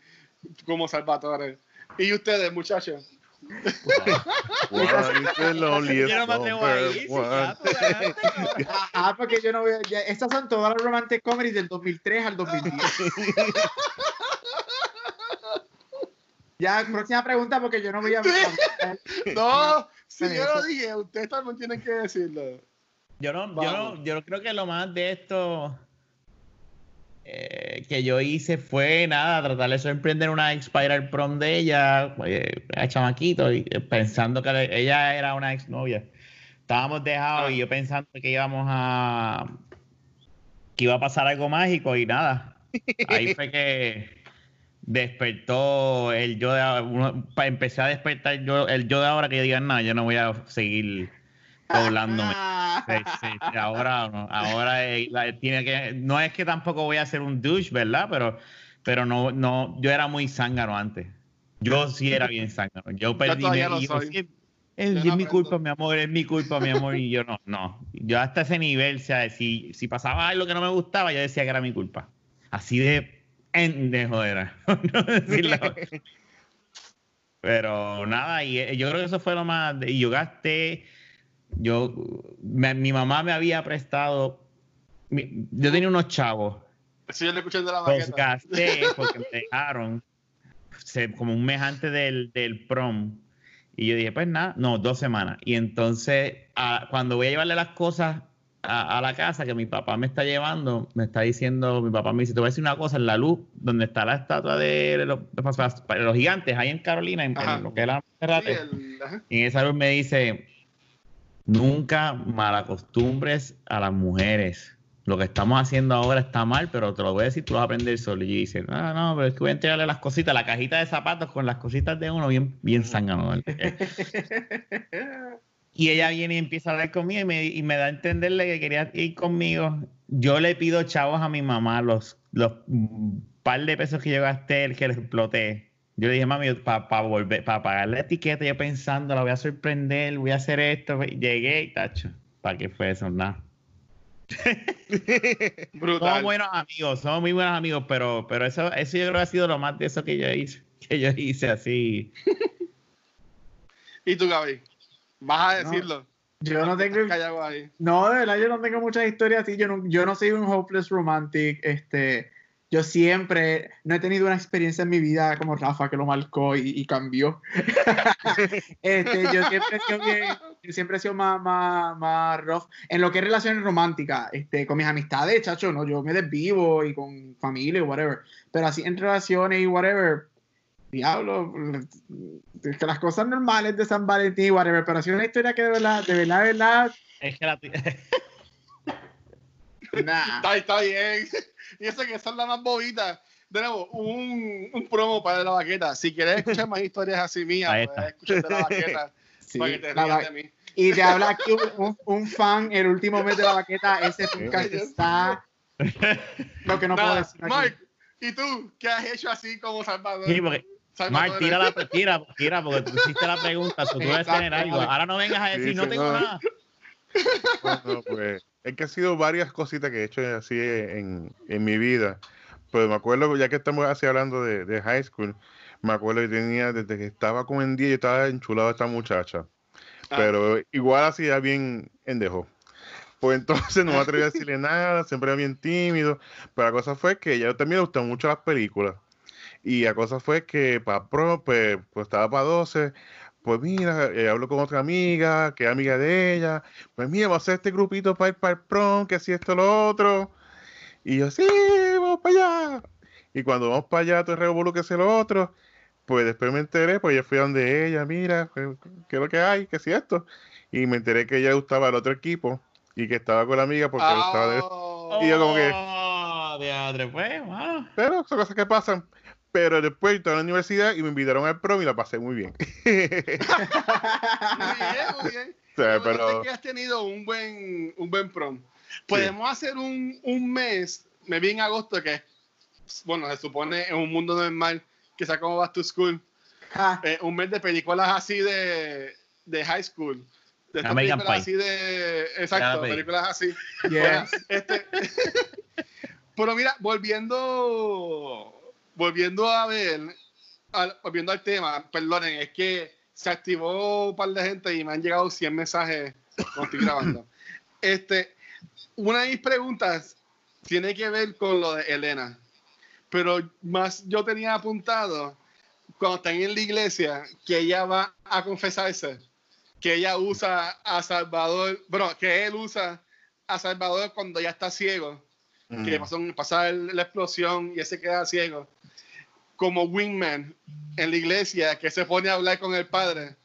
S3: como Salvatore. ¿Y ustedes, muchachos?
S2: Wow, loneliest
S5: Yo no me atrevo a
S2: number
S5: ir, sí,
S2: one.
S5: ya, tú, <laughs> adelante,
S4: Ah, porque yo no veo. ya- estas son todas las romantic comedies del 2003 al 2010. <laughs> ya, próxima pregunta, porque yo no voy a. <laughs>
S3: No, si yo lo dije, ustedes también tienen que decirlo.
S5: Yo no, yo no, yo creo que lo más de esto eh, que yo hice fue nada, tratar de sorprender una ex prom de ella, eh, a chamaquito, y, eh, pensando que le- ella era una ex novia. Estábamos dejados y yo pensando que íbamos a que iba a pasar algo mágico y nada. Ahí fue que despertó el yo de ahora, uno- pa- empecé a despertar yo, el yo de ahora que yo diga, no, yo no voy a seguir doblándome. Sí, sí, sí, ahora no, ahora eh, tiene que, no es que tampoco voy a ser un douche, ¿verdad? Pero, pero no, no, yo era muy zángano antes. Yo sí era bien zángano. Yo perdí.
S3: todavía lo
S5: y yo sí, es, mi culpa, mi amor, es mi culpa, mi amor. Y yo no, no. Yo hasta ese nivel, o sea, si, si pasaba algo que no me gustaba, yo decía que era mi culpa. Así de pendejo era. <laughs> no. <laughs> Pero nada, y eh, yo creo que eso fue lo más. Y yo gasté. Yo, me- mi mamá me había prestado. mi- yo tenía unos chavos.
S3: Sí, yo le escuché de la
S5: Los
S3: maqueta.
S5: gasté <laughs> porque me dejaron se- como un mes antes del, del prom. Y yo dije, pues nada, no, dos semanas. Y entonces, a- cuando voy a llevarle las cosas a, a la casa que mi papá me está llevando, me está diciendo, mi papá me dice, te voy a decir una cosa, en la luz, donde está la estatua de los, de los gigantes, ahí en Carolina, en, en lo que es la
S3: Sí,
S5: Monserrate,
S3: el- ajá.
S5: y en esa luz me dice, nunca malacostumbres a las mujeres. Lo que estamos haciendo ahora está mal, pero te lo voy a decir, tú lo vas a aprender solo. Y dice, no, no, pero es que voy a entregarle las cositas, la cajita de zapatos con las cositas de uno bien, bien. ¿verdad? <laughs> Y ella viene y empieza a hablar conmigo y me, y me da a entenderle que quería ir conmigo. Yo le pido chavos a mi mamá, los, los par de pesos que yo gasté, el que les exploté. Yo le dije, mami, para volver, para pagar la etiqueta, yo pensando, la voy a sorprender, voy a hacer esto. Llegué y tacho. ¿Para qué fue eso? Nada. <laughs> Somos
S3: Brutal.
S5: buenos amigos, somos muy buenos amigos, pero, pero eso, eso yo creo que ha sido lo más de eso que yo hice, que yo hice así. <laughs>
S3: ¿Y tú, Gaby? Vas a
S4: No.
S3: decirlo.
S4: Yo no tengo.
S3: Ahí.
S4: No, de verdad, yo no tengo muchas historias así. Yo no, yo no soy un hopeless romantic. Este, yo siempre no he tenido una experiencia en mi vida como Rafa que lo marcó y, y cambió. <laughs> este, yo siempre he sido bien, siempre he sido más, más, más rough en lo que es relaciones románticas. Este, con mis amistades, chacho, no, yo me desvivo y con familia y whatever. Pero así en relaciones y whatever, diablo, es que las cosas normales de San Valentín y whatever. Pero así una historia que de verdad, de verdad, de verdad,
S5: Es que la, <laughs>
S4: nah.
S3: Está, está bien. <laughs> Y eso que son las más bobitas. De nuevo, un, un promo para la baqueta. Si quieres escuchar más historias así mías, escuchar de la <laughs> baqueta
S4: Sí,
S3: para que te
S4: la
S3: rías
S4: va-
S3: de mí.
S4: Y te habla aquí un, un- fan, el último mes de la baqueta, ese podcast está... <laughs> Lo que no puedo decir aquí.
S3: Mark, ¿y tú qué has hecho así como Salvador?
S5: Sí, porque- Mark, tira, la, tira, tira, porque tú hiciste la pregunta, tú debes tener algo. Ahora no vengas a decir,
S2: Sí,
S5: no tengo nada.
S2: Bueno, pues es que ha sido varias cositas que he hecho así en, en mi vida. Pues me acuerdo, ya que estamos así hablando de, de high school, me acuerdo que tenía, desde que estaba como en 10, yo estaba enchulado a esta muchacha.
S3: Ah.
S2: Pero igual así era bien endejo. Pues entonces no me atreví a <laughs> decirle nada, siempre era bien tímido. Pero la cosa fue que ella también le gustan mucho las películas. Y la cosa fue que para pro, pues, pues estaba para 12. Pues mira, eh, hablo con otra amiga, que es amiga de ella. Pues mira, vamos a hacer este grupito para ir para el prom, que si esto, lo otro. Y yo, sí, vamos para allá. Y cuando vamos para allá, todo el revolú que es lo otro. Pues después me enteré, pues yo fui a donde ella, mira, pues, ¿qué es lo que hay? ¿Qué si esto? Y me enteré que ella gustaba al otro equipo y que estaba con la amiga porque gustaba de
S3: Oh,
S2: Y yo como que-
S5: Oh, diadre, pues, mano.
S2: Pero son cosas que pasan. Pero después estaba en la universidad y me invitaron al prom y la pasé muy bien. <laughs>
S3: Muy bien, muy bien. Bueno
S2: pero
S3: que has tenido un buen, un buen prom. Podemos hacer un, un mes, me vi en agosto, que bueno, se supone en un mundo normal que sea como Back to School,
S4: Ah,
S3: eh, un mes de películas así de, de high school. De estas
S5: American
S3: películas
S5: Pie.
S3: así de. Exacto, películas así.
S4: yes.
S3: Este, <laughs> pero mira, volviendo, volviendo a ver, al- volviendo al tema, perdonen, es que se activó un par de gente y me han llegado 100 mensajes cuando estoy grabando. <laughs> Este, una de mis preguntas tiene que ver con lo de Elena, pero más yo tenía apuntado cuando están en la iglesia que ella va a confesarse, que ella usa a Salvador, bueno, que él usa a Salvador cuando ya está ciego, que
S2: mm,
S3: pasó, pasa la explosión y él se queda ciego, como wingman en la iglesia, que se pone a hablar con el padre,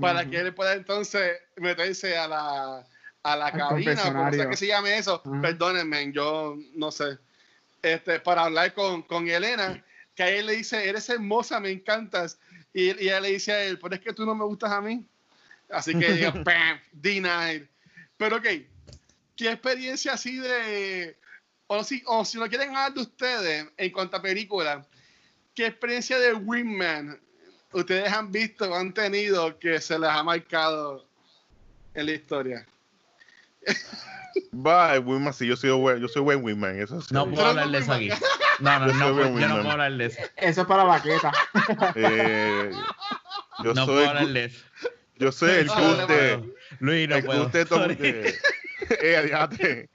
S3: para
S4: Ujú.
S3: que él pueda entonces meterse a la, a la
S4: Al
S3: cabina, o sea que se llame eso,
S4: Ujú.
S3: perdónenme, yo no sé, este, para hablar con, con Elena, que a él le dice, eres hermosa, me encantas, y, y ella le dice a él, pero es que tú no me gustas a mí. Así que digo, <laughs> ¡pam! Denied. Pero ok, ¿qué experiencia así de o si, o si no quieren hablar de ustedes en cuanto a película, ¿qué experiencia de Wingman ustedes han visto o han tenido que se les ha marcado en la historia? <laughs>
S2: Va, Wingman, sí, yo soy buen, yo soy buen Wingman, eso sí.
S5: No puedo hablar de eso aquí. No, no, <laughs>
S2: Yo
S5: no, yo no puedo hablar de eso.
S4: Eso es para vaqueta. <laughs>
S2: Eh, yo
S5: No
S2: soy,
S5: puedo hablar de eso.
S2: yo soy el Gus
S3: no
S2: de,
S5: Luis, no
S2: el
S5: puedo.
S2: Gus de Top, de- eh,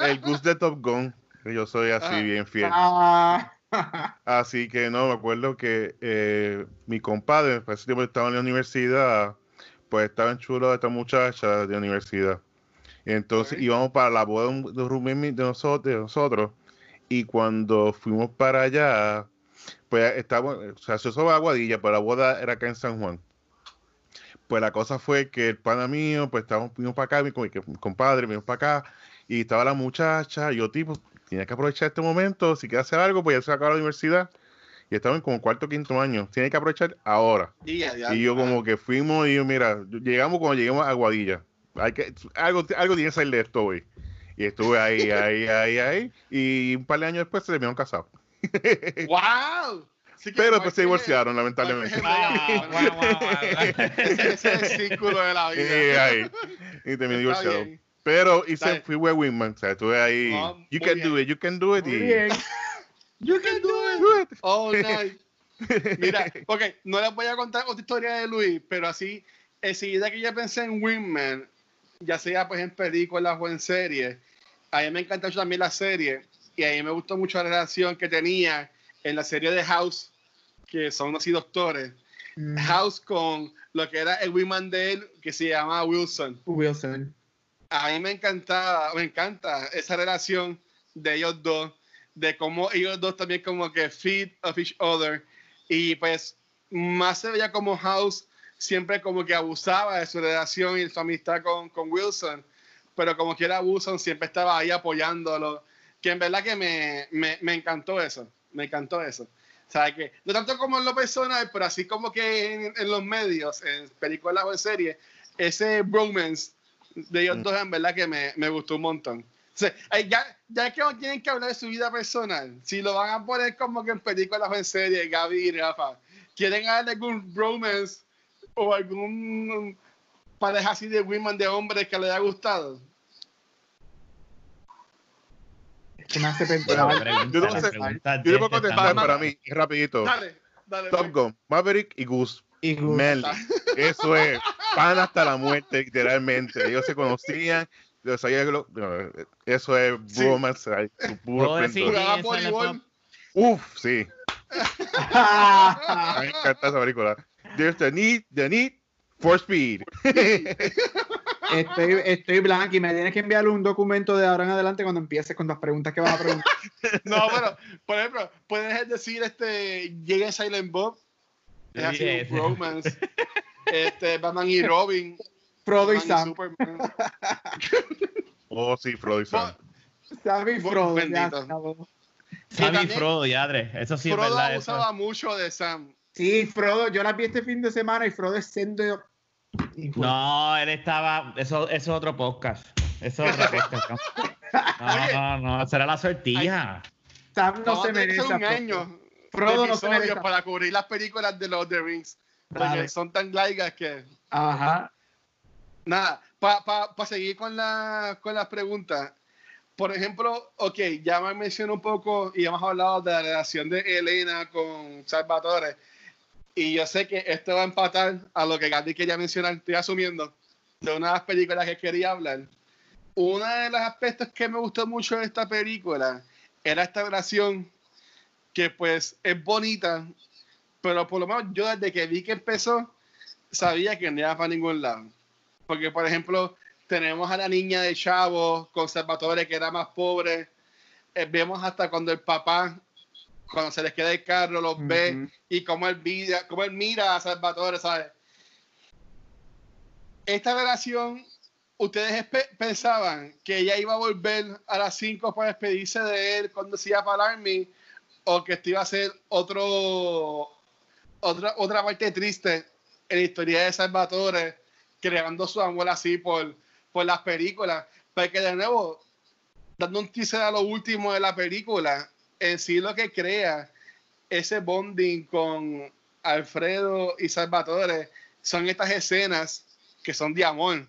S2: el Gus de Top Gun. Yo soy así
S3: Ah.
S2: bien fiel.
S4: Ah, <laughs>
S2: Así que no, me acuerdo que eh, mi compadre, para ese tiempo estaba en la universidad, pues estaba en chulo de esta muchacha de universidad. Y entonces íbamos para la boda de un- de nosotros, de nosotros. Y cuando fuimos para allá, pues estaba, o sea, se usaba Aguadilla, pero la boda era acá en San Juan. Pues la cosa fue que el pana mío, pues estábamos, vinimos para acá, mi, mi compadre, vinimos para acá, y estaba la muchacha, y yo tipo, tenía que aprovechar este momento, si quiere hacer algo, pues ya se acaba la universidad, y estaban como cuarto o quinto año, tiene que aprovechar ahora.
S3: Y, ya, ya.
S2: Y yo como que fuimos, y yo, mira, llegamos cuando llegamos a Aguadilla, hay que, algo, algo tiene que salir de esto hoy. Y estuve ahí, <laughs> ahí, ahí, ahí, y un par de años después se terminaron casados. <laughs>
S3: ¡Wow! Que
S2: Pero después se
S3: tiene-
S2: divorciaron, lamentablemente.
S3: Ese es el círculo de la
S2: Y
S3: vida.
S2: ahí, y terminé
S3: Está
S2: divorciado.
S3: bien.
S2: Pero hice, fui wingman, o sea, estuve ahí.
S3: Ah,
S2: you can
S3: bien.
S2: do it, you can do it.
S4: muy
S2: y-
S4: bien. <laughs>
S3: You can do it.
S2: Do it.
S3: All night. <laughs> Mira, ok, no les voy a contar otra historia de Luis, pero así, enseguida que yo pensé en Wingman, ya sea pues en películas o en series, a mí me encanta mucho también la serie, y a mí me gustó mucho la relación que tenía en la serie de House, que son así doctores,
S4: Mm,
S3: House con lo que era el Wingman de él, que se llama Wilson.
S4: Wilson.
S3: A mí me encantaba, me encanta esa relación de ellos dos, de cómo ellos dos también como que feed of each other. Y pues más se veía como House siempre como que abusaba de su relación y su amistad con, con Wilson, pero como quiera Wilson siempre estaba ahí apoyándolo, que en verdad que me, me, me encantó eso, me encantó eso. O sea, que no tanto como en lo personal, pero así como que en, en los medios, en películas o en series, ese bromance de ellos
S2: Mm.
S3: dos en verdad que me, me gustó un montón. O sea, ay, ya, ya que no tienen que hablar de su vida personal, si lo van a poner como que en películas o en series, Gaby y Rafa, quieren darle algún bromance o algún pareja así de women de hombres que les haya gustado.
S4: Que me hace pensar.
S2: Yo no sé-
S5: pregunta
S2: Yo le puedo contestar para mí, rapidito.
S3: Dale, dale.
S2: Top. Gun, Maverick y Goose.
S4: Y.
S2: Eso es, <laughs> pan hasta la muerte, literalmente. Ellos se conocían, yo sabía que lo- no, eso es
S3: Sí.
S2: bromance, ay, su puro
S5: ¿Puedo decir
S2: esplendor.
S3: Jugaba
S5: quién sale
S3: voleibol.
S5: por-
S2: Uf, sí, <laughs> me encanta esa película. There's the need, the need for speed. <laughs>
S4: Estoy, estoy blanco y me tienes que enviar un documento de ahora en adelante cuando empieces con las preguntas que vas a preguntar.
S3: No, pero, por ejemplo, puedes decir este llega Silent Bob, es así un bromance. <laughs> Este, Batman y Robin,
S4: Frodo y Sam. <laughs>
S2: Oh, sí, Frodo y Sam.
S4: Sam y Frodo.
S3: Bendito.
S5: Sam y Frodo, yadre. Eso sí es
S3: Frodo
S5: verdad. eso.
S3: abusaba mucho de Sam.
S4: Sí, Frodo, yo las vi este fin de semana y Frodo es siendo.
S5: No, él estaba. Eso, eso es otro podcast. Eso es otro <laughs> podcast. No, no, no, será la sortija.
S4: Sam no
S3: Vamos
S4: se merece.
S3: un
S4: Frodo.
S3: año
S4: Frodo no se
S3: para cubrir las películas de los The Rings. Porque
S4: Dale.
S3: son tan largas que.
S4: Ajá.
S3: Nada, para pa, pa seguir con, la, con las preguntas. Por ejemplo, ok, ya me mencionó un poco y hemos hablado de la relación de Elena con Salvatore. Y yo sé que esto va a empatar a lo que Gandhi quería mencionar, estoy asumiendo, de una de las películas que quería hablar. Uno de los aspectos que me gustó mucho de esta película era esta relación que pues es bonita, pero por lo menos yo desde que vi que empezó, sabía que no iba para ningún lado. Porque, por ejemplo, tenemos a la niña de Chavo con Salvatore que era más pobre. Eh, vemos hasta cuando el papá, cuando se les queda el carro, los ve
S4: Ujú.
S3: y cómo él, mira, cómo él mira a Salvatore, ¿sabes? Esta relación, ¿ustedes pensaban que ella iba a volver a las 5 para despedirse de él cuando se iba para el Army? ¿O que esto iba a ser otro, otra, otra parte triste en la historia de Salvatore, creando su amor así por, por las películas? Porque de nuevo, dando un teaser a lo último de la película, en sí lo que crea ese bonding con Alfredo y Salvatore son estas escenas que son de amor,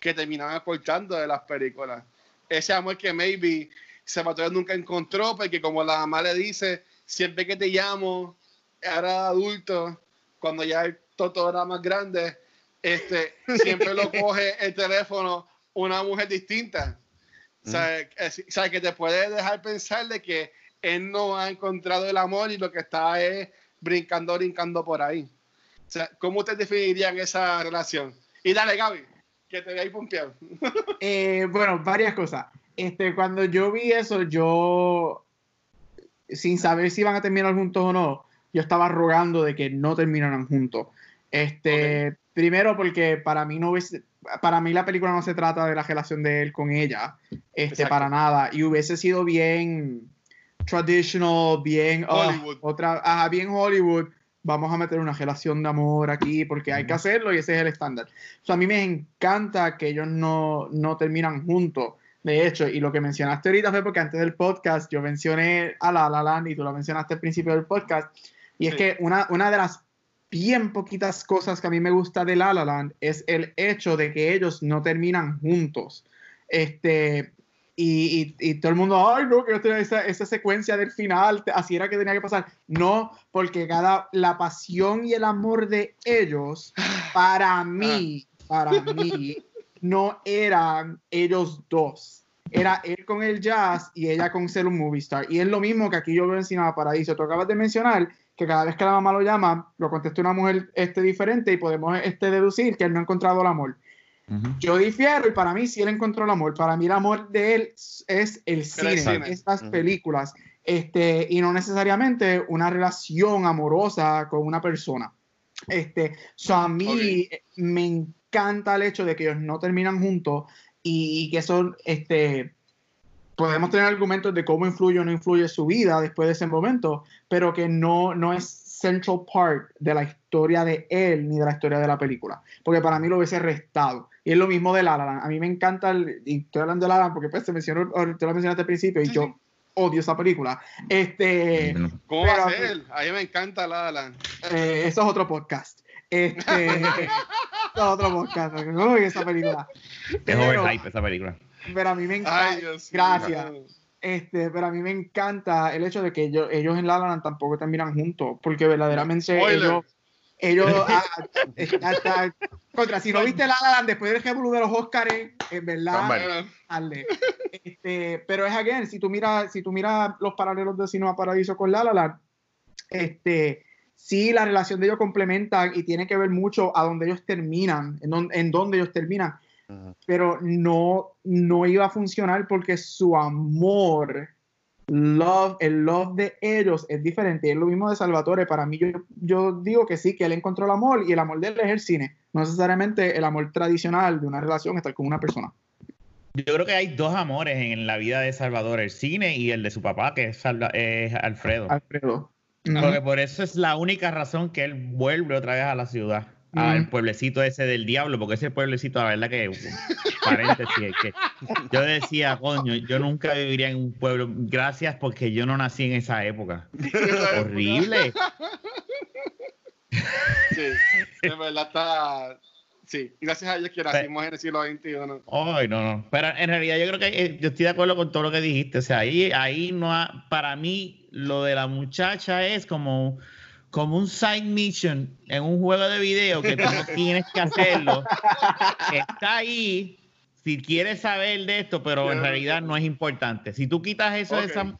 S3: que terminan acortando de las películas. Ese amor que maybe Salvatore nunca encontró, porque como la mamá le dice, siempre que te llamo, ahora adulto, cuando ya el toto era más grande, este, siempre lo <laughs> coge el teléfono una mujer distinta. O sea, que te puede dejar pensar de que él no ha encontrado el amor y lo que está es brincando, brincando por ahí. O sea, ¿cómo ustedes definirían esa relación? Y dale, Gaby, que te ahí pompeado.
S4: eh, bueno, varias cosas. Este, cuando yo vi eso, yo, sin saber si iban a terminar juntos o no, yo estaba rogando de que no terminaran juntos. Este, primero porque para mí no hubiese, para mí la película no se trata de la relación de él con ella, este, para nada. Y hubiese sido bien traditional, bien ah, Hollywood. otra, bien Hollywood. Vamos a meter una relación de amor aquí porque hay que hacerlo y ese es el estándar. a mí me encanta que ellos no, no terminan juntos. De hecho, y lo que mencionaste ahorita fue porque antes del podcast yo mencioné a La La Land y tú lo mencionaste al principio del podcast. Y es que una, una de las bien poquitas cosas que a mí me gusta de La La Land es el hecho de que ellos no terminan juntos. Este, y, y, todo el mundo, ay, no, que esa, esa secuencia del final, así era que tenía que pasar. No, porque cada, la pasión y el amor de ellos, para mí, para mí, no eran ellos dos. Era él con el jazz y ella con ser un movie star. Y es lo mismo que aquí yo veo en Cinema Paradiso. Tú acabas de mencionar que cada vez que la mamá lo llama, lo contesta una mujer este, diferente y podemos este, deducir que él no ha encontrado el amor. Yo difiero y para mí sí él encontró el amor. Para mí el amor de él es el cine, es las películas, este, y no necesariamente una relación amorosa con una persona. Este, so a mí me encanta el hecho de que ellos no terminan juntos y, que son, este, podemos tener argumentos de cómo influye o no influye su vida después de ese momento, pero que no, no es central part de la historia de él ni de la historia de la película, porque para mí lo hubiese restado. Y es lo mismo de La A mí me encanta, el, y estoy hablando de La porque pues te mencionó, te lo mencionaste al principio y yo odio esa película. Este,
S3: ¿Cómo va a ser? A mí me encanta La La
S4: eh, eso es otro podcast. Este, <laughs> otro podcast. Uy, esa película.
S5: Es overhype esa película.
S4: Pero a mí me encanta. Gracias. Este, pero a mí me encanta el hecho de que ellos, ellos en La La tampoco terminan juntos, porque verdaderamente ellos, ellos <laughs> ah, hasta, contra, si no viste La La después del ejemplo de los Oscars, en verdad, este, pero es again, si tú miras, si tú miras los paralelos de Cinema Paradiso con La La este, sí la relación de ellos complementan y tiene que ver mucho a donde ellos terminan, en, en donde ellos terminan pero no, no iba a funcionar porque su amor, love, el love de ellos es diferente. Es lo mismo de Salvatore. Para mí, yo, yo digo que sí, que él encontró el amor y el amor de él es el cine, no necesariamente el amor tradicional de una relación, estar con una persona.
S5: Yo creo que hay dos amores en la vida de Salvador, el cine y el de su papá, que es, Alfredo.
S4: Alfredo.
S5: Porque por eso es la única razón que él vuelve otra vez a la ciudad al pueblecito ese del diablo, porque ese pueblecito, la verdad que, paréntesis, que yo decía, coño, yo nunca viviría en un pueblo, gracias porque yo no nací en esa época. <laughs> Horrible.
S3: Sí, de verdad está... Sí, gracias a ellos que nacimos en el siglo XXI.
S5: Ay, no, no. Pero en realidad yo creo que eh, yo estoy de acuerdo con todo lo que dijiste. O sea, ahí, ahí no para mí lo de la muchacha es como como un side mission en un juego de video que tú no <laughs> tienes que hacerlo. Está ahí si quieres saber de esto, pero en realidad no es importante. Si tú quitas eso esa...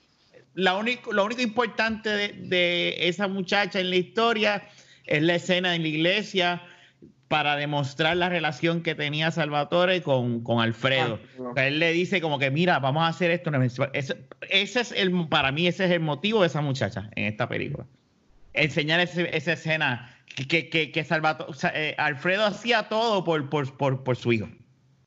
S5: La único, lo único importante de, esa muchacha en la historia es la escena en la iglesia para demostrar la relación que tenía Salvatore con, Alfredo. Ah, él le dice como que, mira, vamos a hacer esto. Ese, ese, es el, para mí ese es el motivo de esa muchacha en esta película enseñar esa escena que, que, que eh, Alfredo hacía todo por, por, por, por su hijo.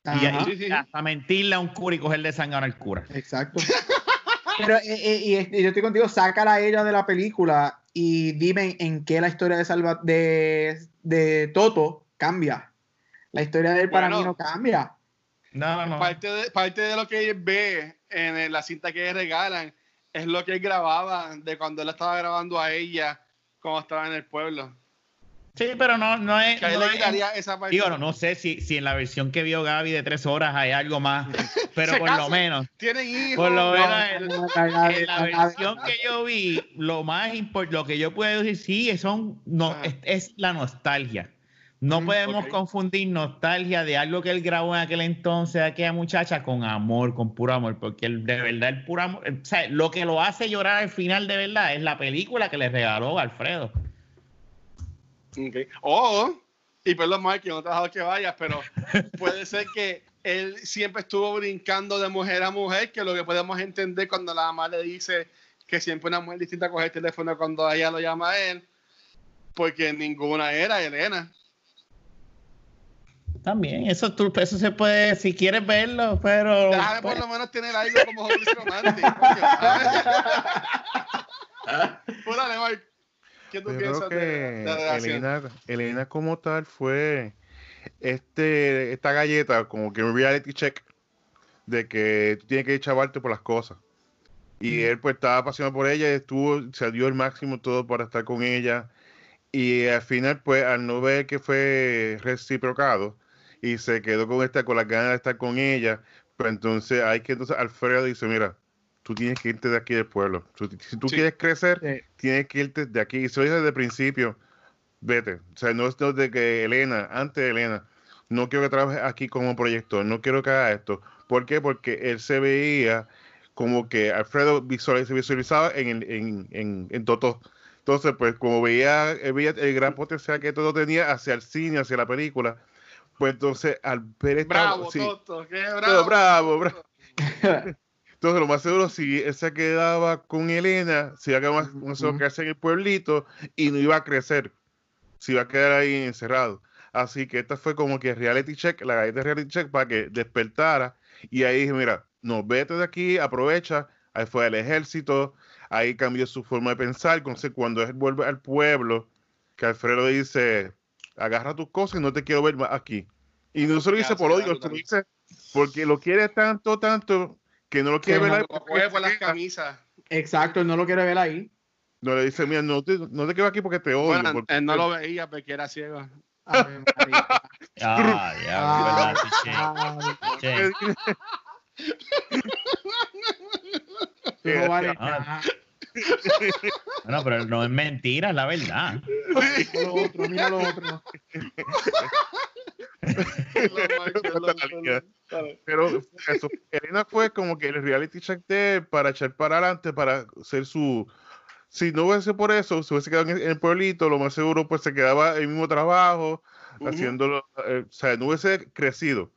S5: Y, hasta mentirle a un cura y cogerle sangre al cura.
S4: Exacto. <laughs> Pero eh, eh, y, yo estoy contigo, sácala a ella de la película y dime en qué la historia de Salva de, de Toto cambia. La historia de él para mí no cambia.
S5: No, no.
S3: Parte, de, parte de lo que él ve en la cinta que le regalan es lo que él grababa de cuando él estaba grabando a ella cuando estaba en el pueblo.
S5: Sí, pero no, no es.
S3: Que
S5: no es-
S3: quitaría esa parte.
S5: digo, no, no sé si, si en la versión que vio Gaby de tres horas hay algo más, <laughs> pero por lo menos.
S3: Tienen hijos.
S5: Por lo
S3: no,
S5: menos
S4: No,
S5: en- En la versión que yo vi, lo más importante, lo que yo puedo decir, sí, son, no, es, es la nostalgia. No
S4: Mm,
S5: podemos confundir nostalgia de algo que él grabó en aquel entonces de aquella muchacha con amor, con puro amor, porque el- de verdad el puro amor, o sea, lo que lo hace llorar al final de verdad es la película que le regaló Alfredo.
S3: Ok. O, y perdón, Mike, que no te he dejado que vayas, pero <laughs> puede ser que él siempre estuvo brincando de mujer a mujer, que lo que podemos entender cuando la mamá le dice que siempre una mujer distinta coge el teléfono cuando ella lo llama a él, porque ninguna era Elena.
S5: También, eso, tú, eso se puede, si quieres verlo, pero...
S3: Déjame
S5: pues,
S3: por lo menos tener algo como. Pues dale, Mike. ¿Qué tú
S2: Yo
S3: piensas
S2: creo
S3: de,
S2: que
S3: de la relación?
S2: Elena, Elena como tal fue este esta galleta como que un reality check de que tú tienes que chavarte por las cosas. Y él pues estaba apasionado por ella, estuvo, se dio el máximo todo para estar con ella. Y al final, pues, al no ver que fue reciprocado y se quedó con esta, con las ganas de estar con ella, pues entonces hay que entonces Alfredo dice, mira, tú tienes que irte de aquí del pueblo. Si tú
S3: Sí.
S2: quieres crecer,
S4: Sí.
S2: tienes que irte de aquí. Y soy desde el principio, vete. O sea, no es de que Elena, antes de Elena, no quiero que trabajes aquí como proyector, no quiero que haga esto. ¿Por qué? Porque él se veía como que Alfredo se visualizaba en, el- en, en, en Toto. Entonces, pues como veía, él veía el gran potencial que Toto tenía hacia el cine, hacia la película, pues entonces al ver esta...
S3: Bravo,
S2: sí,
S3: Toto. qué
S2: Pero
S3: bravo.
S2: bravo, bravo. <laughs> Entonces, lo más seguro, si él se quedaba con Elena, se iba a quedar quedarse en el pueblito y no iba a crecer. Se iba a quedar ahí encerrado. Así que esta fue como que reality check, la galleta de reality check para que despertara. Y ahí dije, mira, no, vete de aquí, aprovecha. Ahí fue al ejército, ahí cambió su forma de pensar. Entonces, cuando él vuelve al pueblo, que Alfredo dice, agarra tus cosas y no te quiero ver más aquí. Y no se lo dice por odio, se lo dice porque lo quiere tanto, tanto, que no lo quiere
S4: Que
S2: ver
S4: no
S2: ahí
S3: Lo
S2: porque
S3: coge por las
S2: llega.
S3: camisas.
S4: Exacto, él no lo quiere ver ahí.
S2: No le dice, mira, no te, no te quedo aquí porque te odio.
S3: Bueno,
S2: porque-
S3: él no lo veía porque era ciego.
S4: Ave María. <laughs>
S5: Ah, ya, <laughs> verdad, sí, sí.
S4: Ave,
S5: Sí.
S4: tú no vales nada.
S5: Bueno, pero no es mentira, es la verdad.
S4: Mira lo otro, mira lo otro. <laughs> <laughs>
S2: Pero eso, Elena fue como que el reality check de para echar para adelante, para ser su... Si no hubiese por eso, se hubiese quedado en el pueblito, lo más seguro pues se quedaba el mismo trabajo,
S3: Ujú.
S2: haciéndolo, eh, o sea, no hubiese crecido.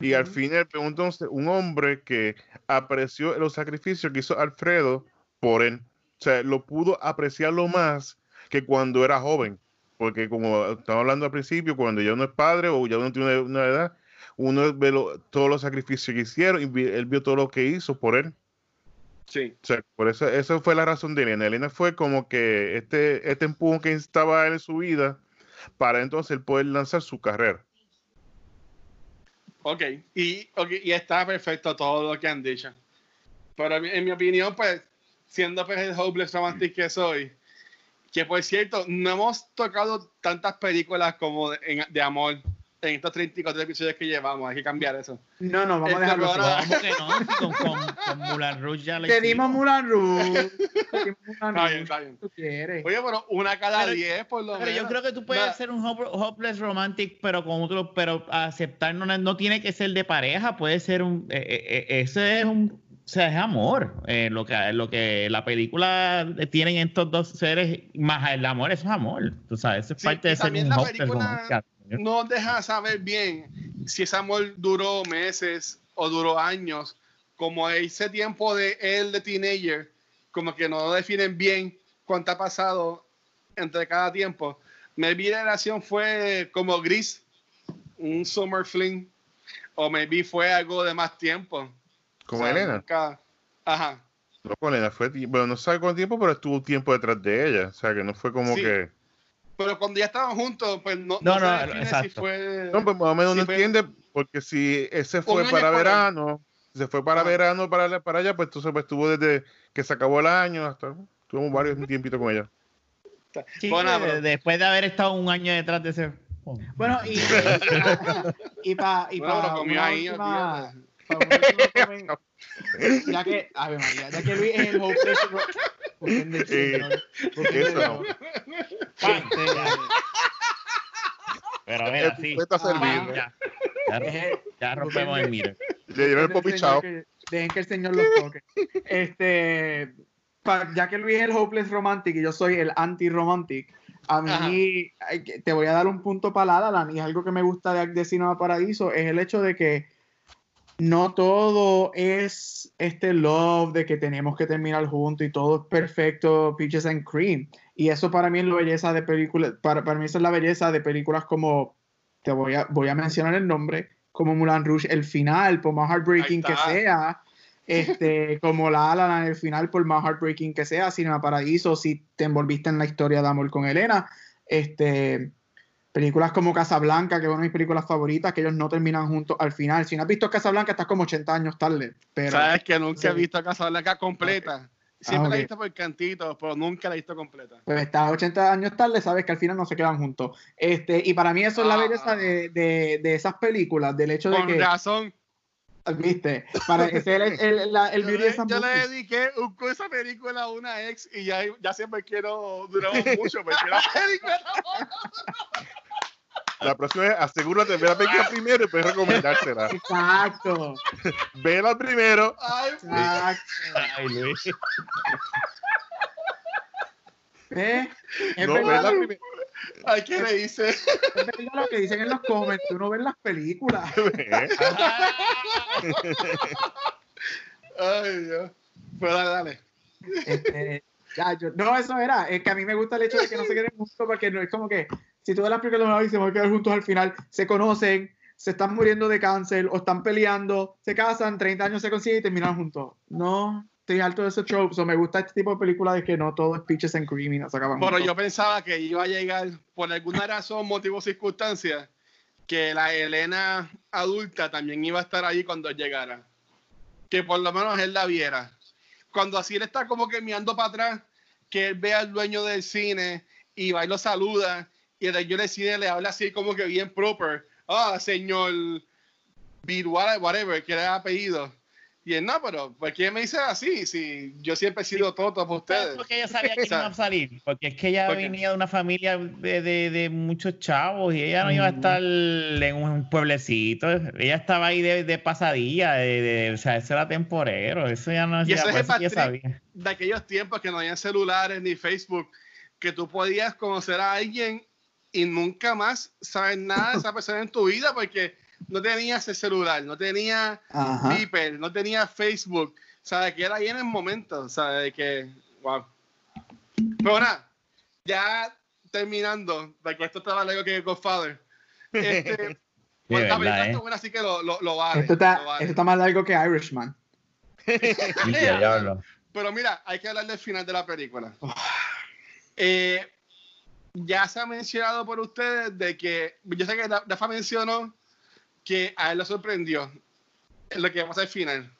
S2: Y al
S4: Ujú.
S2: final, entonces, un hombre que apreció los sacrificios que hizo Alfredo por él. O sea, lo pudo apreciarlo más que cuando era joven. Porque como estaba hablando al principio, cuando ya uno es padre o ya uno tiene una, una edad, uno ve lo- todos los sacrificios que hicieron y vi- él vio todo lo que hizo por él.
S3: Sí.
S2: O sea, por eso, esa fue la razón de Elena. Elena fue como que este, este empujón que estaba en su vida para entonces él poder lanzar su carrera.
S3: Ok, y, ok, y está perfecto todo lo que han dicho. Pero en mi- en mi opinión, pues, siendo pues, el hopeless romantic que soy, que por cierto, no hemos tocado tantas películas como de, en- de amor en estos 34 episodios que llevamos. Hay que cambiar eso.
S4: No, no, vamos a
S3: Este,
S4: dejarlo
S3: pero
S4: así.
S3: ahora-
S5: ¿Cómo que no? Con, con, con Moulin Rouge ya la
S4: Te dimos. Mulan Rouge. Te dimos <laughs> Mulan
S3: Está bien,
S4: Rouge.
S3: está bien.
S4: Tú quieres.
S3: Oye, pero una cada
S5: Pero-
S3: 10 por lo
S5: Pero
S3: menos.
S5: yo creo que tú puedes
S3: Nada.
S5: ser un hop- hopeless romantic, pero con otro, pero aceptar no, no tiene que ser de pareja, puede ser un, eh, eh, eh, ese es un, o sea, es amor. Eh, lo que lo que la película tienen estos dos seres, más el amor, eso es amor. Tú sabes, eso es
S3: Sí,
S5: parte de ser un
S3: película- no deja saber bien si ese amor duró meses o duró años. Como ese tiempo de él de teenager, como que no definen bien cuánto ha pasado entre cada tiempo. Maybe la relación fue como gris, un summer fling, o maybe fue algo de más tiempo.
S2: Como
S3: O sea,
S2: Elena.
S3: nunca- Ajá.
S2: No, con Elena fue, bueno, no sabe cuánto tiempo, pero estuvo tiempo detrás de ella. O sea, que no fue como
S3: Sí.
S2: que...
S3: Pero cuando ya estaban juntos, pues no,
S5: No,
S3: no,
S5: no,
S3: se si
S5: exacto.
S3: fue.
S2: No, pues más o menos no
S3: fue-
S2: entiende porque si ese fue para verano, si se fue para
S3: Ah.
S2: verano para, para allá, pues entonces pues, estuvo desde que se acabó el año hasta tuvimos varios tiempitos con ella.
S5: Sí,
S3: Bueno,
S5: de-
S3: pero-
S5: después de haber estado un año detrás de ese.
S4: Bueno, y, <laughs> y para y
S3: Bueno,
S4: pa
S3: lo comió
S4: una
S3: ahí,
S4: última- <laughs> ya que, Ave María, ya que Luis es el hopeless, busquen de de-
S2: eso no.
S5: Pero mira, sí.
S2: servido.
S5: Ya, ya, ya rompemos el miro.
S2: Le dieron el
S4: Dejen
S2: popi
S4: que-
S2: chao.
S4: Dejen que el señor los toque. Este, pa- ya que Luis es el hopeless romantic y yo soy el anti-romantic, a mí
S3: Ajá.
S4: te voy a dar un punto para La La Land, y es algo que me gusta de, de Cinema Paradiso, es el hecho de que no todo es este love de que tenemos que terminar juntos y todo es perfecto, peaches and cream. Y eso para mí es la belleza de películas, para, para mí esa es la belleza de películas como, te voy a, voy a mencionar el nombre, como Mulan Rouge, el final, por más heartbreaking que sea, <laughs> este, como La La Land, el final, por más heartbreaking que sea, Cinema Paradiso, si te envolviste en la historia de amor con Elena, este, películas como Casablanca, que es una de mis películas favoritas, que ellos no terminan juntos al final. Si no has visto Casablanca, estás como 80 años tarde, pero...
S3: Sabes que nunca he visto Casablanca completa. Siempre
S4: Ah,
S3: la he visto por cantitos, pero nunca la he visto completa.
S4: pues estás 80 años tarde, sabes que al final no se quedan juntos. Este, y para mí eso es la
S3: Ah.
S4: belleza de, de, de esas películas, del hecho de
S3: Con
S4: que,
S3: razón.
S4: viste, para ese el, el, la- el <laughs>
S3: yo
S4: beauty
S3: le,
S4: de esas
S3: yo le dediqué un, esa película a una ex y ya, ya siempre quiero duramos mucho porque la película <laughs>
S2: La próxima vez asegúrate de ver la película primero y después recomendársela.
S4: Exacto,
S2: Vela primero.
S3: Ay,
S4: exacto.
S5: Ay, Luis.
S4: ¿Ves? Es
S2: No,
S4: verdad,
S2: vela primero.
S3: ay, ¿qué le hice?
S4: es verdad lo que dicen en los comments, tú no ves las películas. <laughs>
S2: ¿Eh?
S3: Ay, Dios. Pero dale, dale.
S4: Este, ya, yo- no, eso era. Es que a mí me gusta el hecho de que no se queden juntos porque no es como que si ves las películas y se van a quedar juntos al final, se conocen, se están muriendo de cáncer o están peleando, se casan, 30 años se consiguen y terminan juntos. No, estoy harto de tropes. O me gusta este tipo de películas de que no todo es peaches and cream y no se acaban
S3: Pero
S4: juntos.
S3: yo pensaba que iba a llegar, por alguna razón, motivo circunstancia, que la Elena adulta también iba a estar ahí cuando llegara. Que por lo menos él la viera. Cuando así él está como que mirando para atrás, que él ve al dueño del cine y va y lo saluda, y el dueño del cine le habla así como que bien proper. Ah, señor what- whatever, que era el apellido. Y él, no, pero ¿por qué me dice así? Si yo siempre he sido toto para
S5: ¿Sabes
S3: ustedes.
S5: por qué ella sabía que <laughs> iba a salir? Porque es que ella venía de una familia de, de- de muchos chavos y ella no iba a estar en un pueblecito. Ella estaba ahí de, de pasadilla, de, o sea, eso era temporero. Eso ya no
S3: Y eso es el
S5: sabía.
S3: de aquellos tiempos que no había celulares ni Facebook, que tú podías conocer a alguien y nunca más saber nada de esa persona en tu vida porque no tenías el celular, no tenía. Viper, no tenía Facebook, sabes que era ahí en el momento, sabes de que, wow. Pero nada, ya terminando, porque esto estaba largo que Godfather. Este, <laughs> pues, la
S5: verdad,
S3: película
S5: ¿eh?
S3: buena, así que lo, lo, lo vale.
S4: Esto está,
S3: lo vale.
S4: esto está más largo que Irishman. <laughs>
S3: Pero mira, hay que hablar del final de la película. Eh, ya se ha mencionado por ustedes de que, yo sé que Dafa mencionó que a él lo sorprendió lo que pasa al final.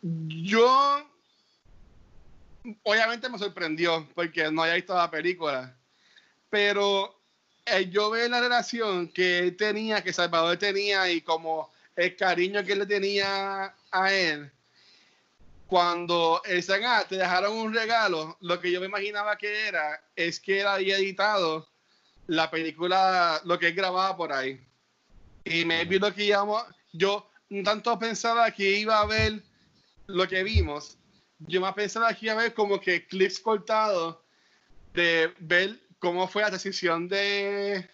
S3: Yo, obviamente me sorprendió porque no había visto la película, pero eh, yo veo la relación que él tenía, que Salvador tenía y como el cariño que él le tenía a él cuando el ah, te dejaron un regalo, lo que yo me imaginaba que era es que él había editado la película, lo que él grababa por ahí. Y me vi lo que íbamos, yo tanto pensaba que iba a ver lo que vimos, yo más pensaba que iba a ver como que clips cortados de ver cómo fue la decisión de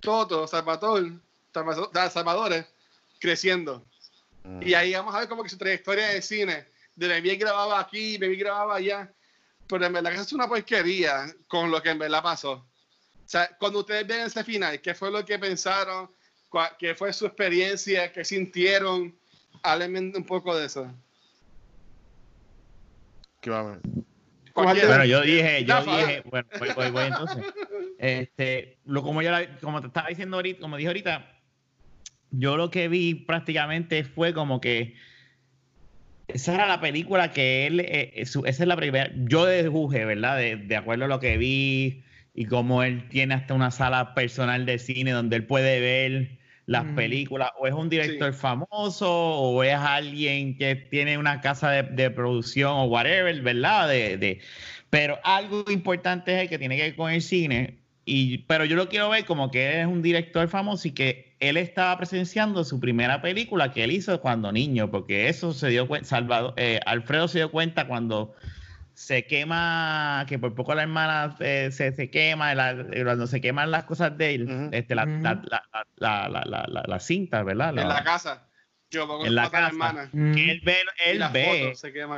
S3: Toto, Salvador, Salvador, Salvador creciendo. Y ahí vamos a ver como que su trayectoria de cine, de Baby grababa aquí, Baby grababa allá, pero en verdad que eso es una porquería con lo que en verdad pasó. O sea, cuando ustedes ven ese final, ¿qué fue lo que pensaron? ¿Qué fue su experiencia? ¿Qué sintieron? Háblenme un poco de eso.
S2: ¿Qué vamos?
S5: Bueno, yo dije, yo
S3: Rafa,
S5: dije, bueno, voy, voy, voy entonces. <laughs> Este, lo como yo la- como te estaba diciendo ahorita, como dije ahorita, yo lo que vi prácticamente fue como que esa era la película que él, eh, eh, esa es la primera, yo deduje, ¿verdad? De, de, acuerdo a lo que vi y como él tiene hasta una sala personal de cine donde él puede ver las mm. películas, o es un director sí. famoso, o es alguien que tiene una casa de, de producción o whatever, ¿verdad? De, de, pero algo importante es el que tiene que ver con el cine, y, pero yo lo quiero ver como que él es un director famoso y que él estaba presenciando su primera película que él hizo cuando niño, porque eso se dio cuenta, Salvador, eh, Alfredo se dio cuenta cuando se quema, que por poco la hermana eh, se, se, quema, la, cuando se queman las cosas de él, uh -huh. este, la, uh -huh. la, la, la, cinta, ¿verdad?
S3: En la casa. Yo pongo
S5: en la casa.
S3: Hermana.
S5: Que él ve, él y ve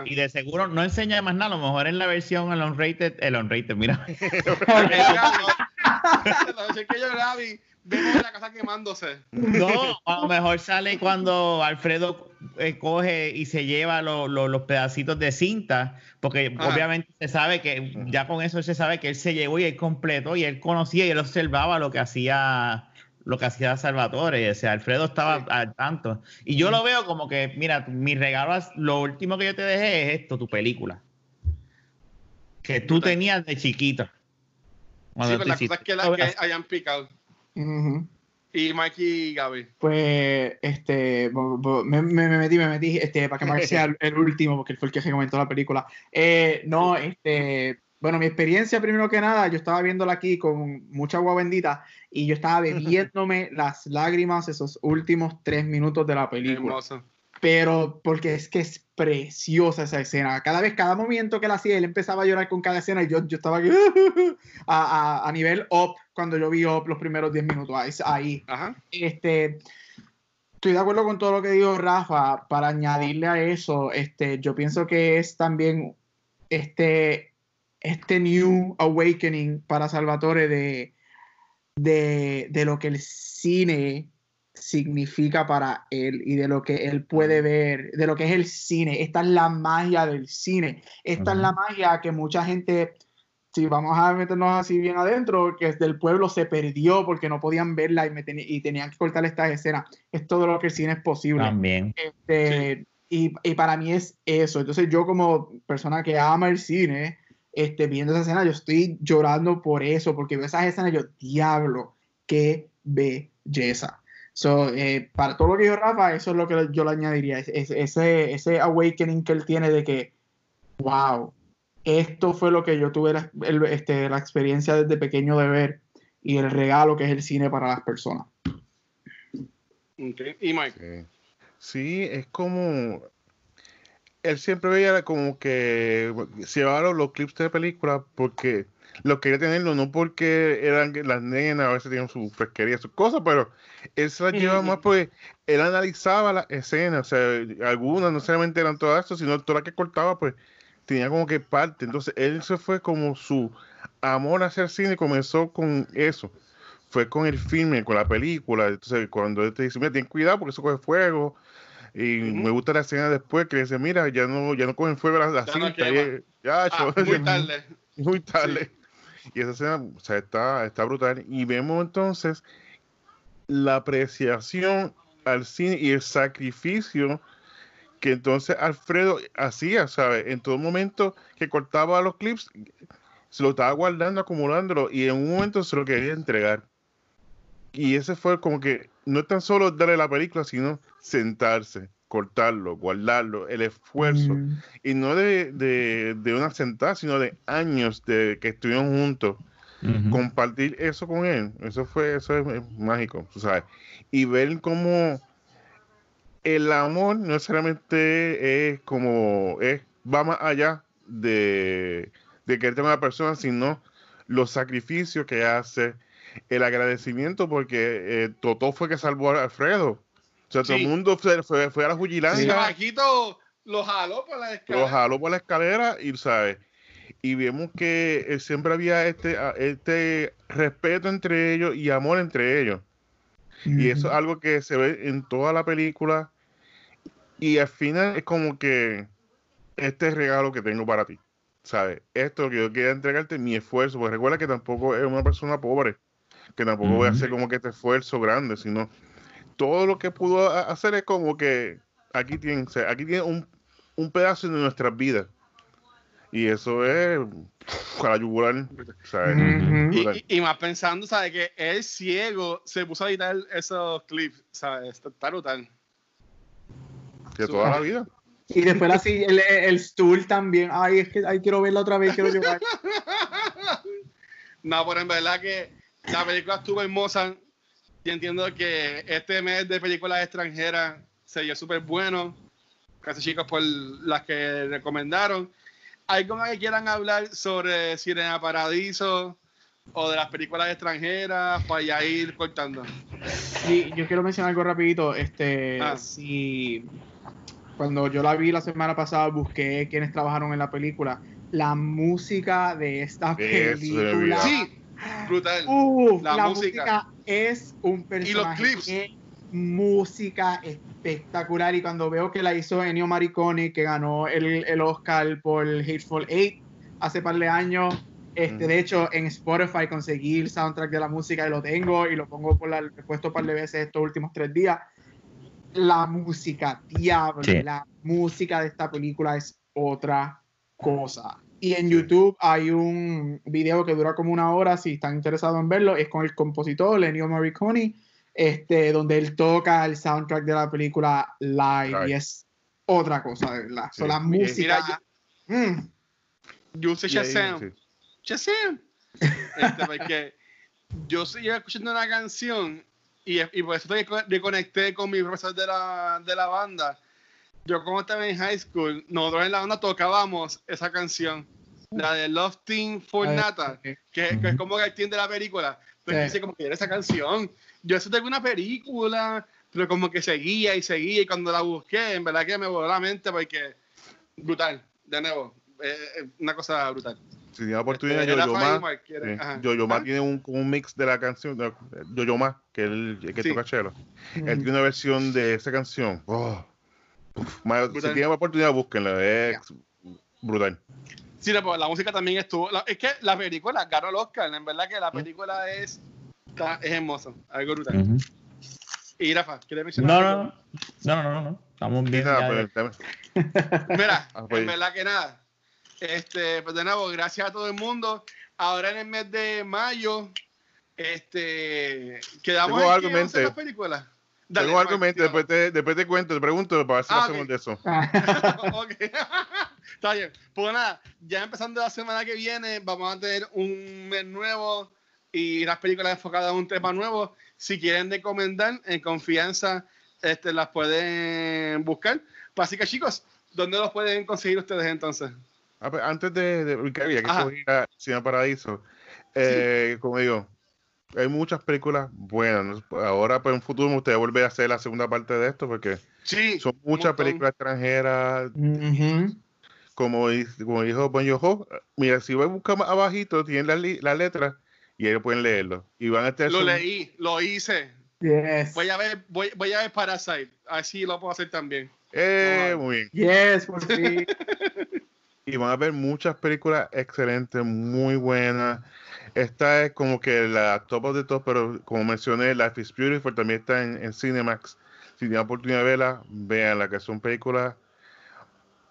S5: y de seguro no enseña más nada, a lo mejor en la versión el unrated, el unrated, mira. <laughs> <laughs>
S3: la versión que yo grabé, vemos la casa quemándose.
S5: No, a lo mejor sale cuando Alfredo eh, coge y se lleva lo, lo, los pedacitos de cinta, porque ah. obviamente se sabe que ya con eso se sabe que él se llevó y él completó y él conocía y él observaba lo que hacía lo que hacía Salvatore, o sea, Alfredo estaba sí. al tanto. Y yo lo veo como que, mira, mi regalo, lo último que yo te dejé es esto, tu película. Que tú tenías de chiquito.
S3: Sí, pero la cosa es que, la, que hayan picado. Uh -huh. Y Mikey y Gaby.
S4: Pues, este, me, me, me, metí, me metí, este, para que Mike sea el, el, último, porque él fue el que comentó la película. Eh, no, este, bueno, mi experiencia, primero que nada, yo estaba viéndola aquí con mucha agua bendita y yo estaba <laughs> bebiéndome las lágrimas esos últimos tres minutos de la película.
S3: Hermoso.
S4: Pero porque es que es preciosa esa escena. Cada vez, cada momento que la hacía, él empezaba a llorar con cada escena y yo, yo estaba aquí, <laughs> a, a, a, nivel up cuando yo vi up los primeros 10 minutos ahí.
S3: Ajá.
S4: Este, estoy de acuerdo con todo lo que dijo Rafa. Para añadirle a eso, este, yo pienso que es también este, este new awakening para Salvatore de, de, de lo que el cine significa para él y de lo que él puede ver, de lo que es el cine. Esta es la magia del cine. Esta uh -huh. es la magia que mucha gente, si vamos a meternos así bien adentro, que del pueblo se perdió porque no podían verla y, ten y tenían que cortar estas escenas. Es todo lo que el cine es posible.
S5: También.
S4: Este, sí. y, y, para mí es eso. Entonces yo como persona que ama el cine, este, viendo esa escena, yo estoy llorando por eso, porque veo esas escenas yo, diablo, qué belleza. So, eh, para todo lo que dijo Rafa, eso es lo que yo le añadiría, es, ese, ese awakening que él tiene de que, wow, esto fue lo que yo tuve la, el, este, la experiencia desde pequeño de ver y el regalo que es el cine para las personas.
S3: Okay. ¿Y Mike?
S2: Sí, es como él siempre veía como que se llevaba los clips de película porque lo quería tenerlo, no porque eran las nenas, a veces tenían su fresquería, sus cosas, pero él se las llevaba más porque él analizaba las escenas, o sea, algunas no solamente eran todas estas, sino todas las que cortaba, pues tenía como que parte. Entonces, él se fue como su amor hacia el cine, comenzó con eso. Fue con el filme, con la película. Entonces, cuando él te dice, mira, ten cuidado porque eso coge fuego. Y uh -huh. me gusta la escena después que dice, mira, ya no, ya no cogen fuego la, la cinta. Y, ya,
S3: ah, muy tarde. <laughs>
S2: muy tarde. Sí. Y esa escena o sea, está, está brutal. Y vemos entonces la apreciación al cine y el sacrificio que entonces Alfredo hacía, ¿sabes? En todo momento que cortaba los clips, se lo estaba guardando, acumulándolo, y en un momento se lo quería entregar. Y ese fue como que no es tan solo darle la película, sino sentarse, cortarlo, guardarlo, el esfuerzo. Mm. Y no de, de, de, una sentada, sino de años de que estuvieron juntos. Uh -huh. Compartir eso con él, eso fue, eso es, es mágico, ¿sabes? Y ver cómo el amor no necesariamente es como, es, va más allá de, de que tenga una persona, sino los sacrificios que hace, el agradecimiento, porque eh, Totó fue que salvó a Alfredo. O sea, sí. todo el mundo fue, fue, fue a la Jugilandia.
S3: Sí, lo jaló por la escalera.
S2: Lo jaló por la escalera y, ¿sabes? Y vemos que eh, siempre había este, este respeto entre ellos y amor entre ellos. Mm -hmm. Y eso es algo que se ve en toda la película. Y al final es como que este es regalo que tengo para ti. ¿Sabes? Esto que yo quiero entregarte, mi esfuerzo. Porque recuerda que tampoco es una persona pobre. Que tampoco mm -hmm. voy a hacer como que este esfuerzo grande, sino todo lo que pudo hacer es como que aquí tienen, o sea, aquí tienen un, un pedazo de nuestras vidas. Y eso es para yugular. ¿sabes?
S3: Y, y- y más pensando, ¿sabes? Que él ciego se puso a editar esos clips, ¿sabes? Está, brutal.
S2: De toda la vida.
S4: Y después silla- el, el stool también. Ay, es que ay, quiero verla otra vez, quiero llorar. <laughs>
S3: No, pero en verdad que la película estuvo hermosa. Y entiendo que este mes de películas extranjeras se dio súper bueno. Gracias, chicos, por las que recomendaron. ¿Algo más que quieran hablar sobre Sirena Paradiso o de las películas extranjeras para ya ir cortando?
S4: Sí, yo quiero mencionar algo rapidito. Este,
S3: Ah.
S4: si cuando yo la vi la semana pasada, busqué quienes trabajaron en la película. La música de esta película.
S3: Sí, <laughs> brutal.
S4: Uh,
S3: La
S4: la,
S3: música.
S4: música. es un personaje.
S3: clips.
S4: Qué música espectacular. Y cuando veo que la hizo Ennio Morricone, que ganó el, el Oscar por Hateful Eight hace par de años. Este. De hecho, en Spotify conseguí el soundtrack de la música y lo tengo y lo pongo por la, he puesto un par de veces estos últimos tres días. La música, diablo,
S5: Sí.
S4: la música de esta película es otra cosa. Y en YouTube hay un video que dura como una hora, si están interesados en verlo, es con el compositor Ennio Morricone, este, donde él toca el soundtrack de la película live
S2: Right.
S4: y es otra cosa, de verdad. So,
S2: Sí.
S4: la
S3: Mira,
S4: música... mm,
S3: Yo usé Shazam. Este, porque yo seguía escuchando una canción y, y por eso estoy reconecté con mi profesor de la, de la banda. Yo como estaba en high school, nosotros en la banda tocábamos esa canción, la de Love Team for
S4: Ay,
S3: Nata, que, que es como el team de la película. Pero
S4: Sí.
S3: dice como que era esa canción. Yo eso tengo una película, pero como que seguía y seguía y cuando la busqué, en verdad que me voló la mente porque brutal, de nuevo, eh, eh, una cosa brutal.
S2: Si tiene oportunidad,
S3: Este,
S2: Yo-Yo Ma. Yo-Yo Ma
S3: Ah,
S2: tiene un, un mix de la canción. de- Yo-Yo Ma, que es el, que
S3: Sí.
S2: toca chelo. Él tiene una versión de esa canción. Oh. Uf, si tienen oportunidad, búsquenla. Es brutal.
S3: Sí, no, pues la música también estuvo. la- es que la película ganó el Oscar. En verdad que la película es, está- es hermosa. Algo brutal. Y Rafa, ¿quieres mencionar?
S5: No, no, no, no, no, no. Estamos bien.
S2: nada, pues, <laughs>
S3: Mira,
S2: Ah, pues.
S3: en verdad que nada. Este, pues de nuevo, gracias a todo el mundo. Ahora en el mes de mayo, este, quedamos
S2: Tengo
S3: en
S2: algo
S3: qué
S2: en
S3: las películas. Dale,
S2: Tengo algo en
S3: Mark,
S2: mente, después te, después te cuento, te pregunto para ver si
S3: Ah,
S2: lo
S3: ok.
S2: hacemos de eso. <laughs>
S3: ok. <laughs> Está bien. Pues nada, ya empezando la semana que viene, vamos a tener un mes nuevo y las películas enfocadas en un tema nuevo. Si quieren recomendar, en confianza, este, las pueden buscar. Pues así que chicos, ¿dónde los pueden conseguir ustedes entonces?
S2: Ah, pues, antes de, de ubicar, ya que cogí a Cine Paradiso, eh, como digo, hay muchas películas buenas. ¿no? Ahora, pues en un futuro, me gustaría volver a hacer la segunda parte de esto, porque
S3: Sí.
S2: son muchas películas extranjeras, como, como dijo Bon Jovi, mira, si voy a buscar más abajito, tienen las las letras y ellos pueden leerlo. Y van a.
S3: Lo leí, lo hice.
S4: Yes.
S3: Voy a ver, voy, voy a ver Parasite. Así lo puedo hacer también.
S2: Eh, muy bien.
S4: Yes, por fin. <laughs>
S2: Y van a ver muchas películas excelentes, muy buenas. Esta es como que la top of the top, pero como mencioné, Life is Beautiful también está en, Cinemax. Si tienen oportunidad de verla, véanla, que son películas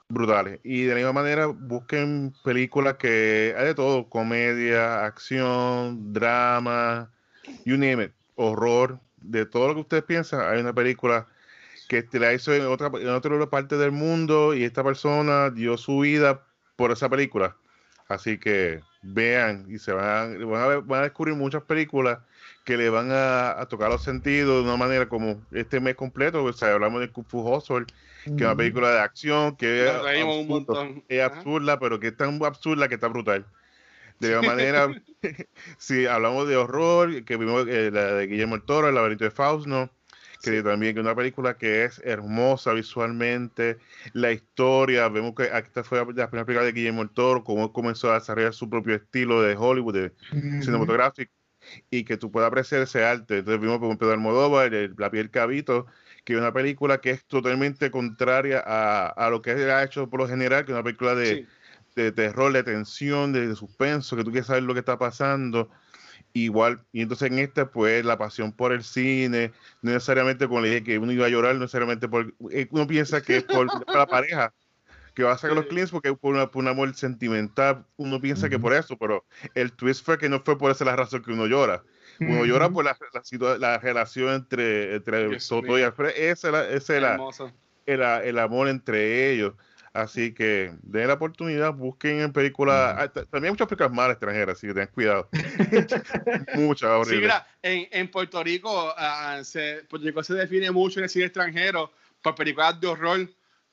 S2: brutales. Y de la misma manera, busquen películas que hay de todo: comedia, acción, drama, you name it, horror, de todo lo que ustedes piensan. Hay una película que te la hizo en otra, en otra parte del mundo y esta persona dio su vida por esa película. Así que vean y se van, van, a, ver- van a descubrir muchas películas que le van a, a tocar los sentidos de una manera como este mes completo. O sea, hablamos de Kung Fu Hustle, que es una película de acción que es,
S3: un
S2: absurda, pero que es tan absurda que está brutal. De la manera, <laughs> <laughs> si hablamos de horror, que vimos eh, la de Guillermo el Toro, El laberinto de Fausto, que también que es una película que es hermosa visualmente, la historia, vemos que esta fue la primera película de Guillermo el Toro, cómo comenzó a desarrollar su propio estilo de Hollywood, de cinematográfico, y que tú puedas apreciar ese arte. Entonces vimos por Pedro Almodóvar, el- La piel cabito, que es una película que es totalmente contraria a, a lo que ha hecho por lo general, que es una película de,
S3: Sí.
S2: de terror, de tensión, de, de suspenso, que tú quieres saber lo que está pasando. Igual, y entonces en esta, pues, la pasión por el cine, no necesariamente como le dije que uno iba a llorar, no necesariamente por, eh, uno piensa que es por, <laughs> la pareja, que va a sacar los clientes porque es por, un amor sentimental, uno piensa que por eso, pero el twist fue que no fue por esa la razón que uno llora. Uno llora por la, la, relación entre, entre Soto y Alfred, ese es el, el amor entre ellos. Así que den la oportunidad, busquen en películas. Ah, también hay muchas películas malas extranjeras, así que tengan cuidado. <laughs> muchas, horribles. Sí, mira,
S3: en, en Puerto Rico, uh, se, Puerto Rico se define mucho en el cine extranjero por películas de horror.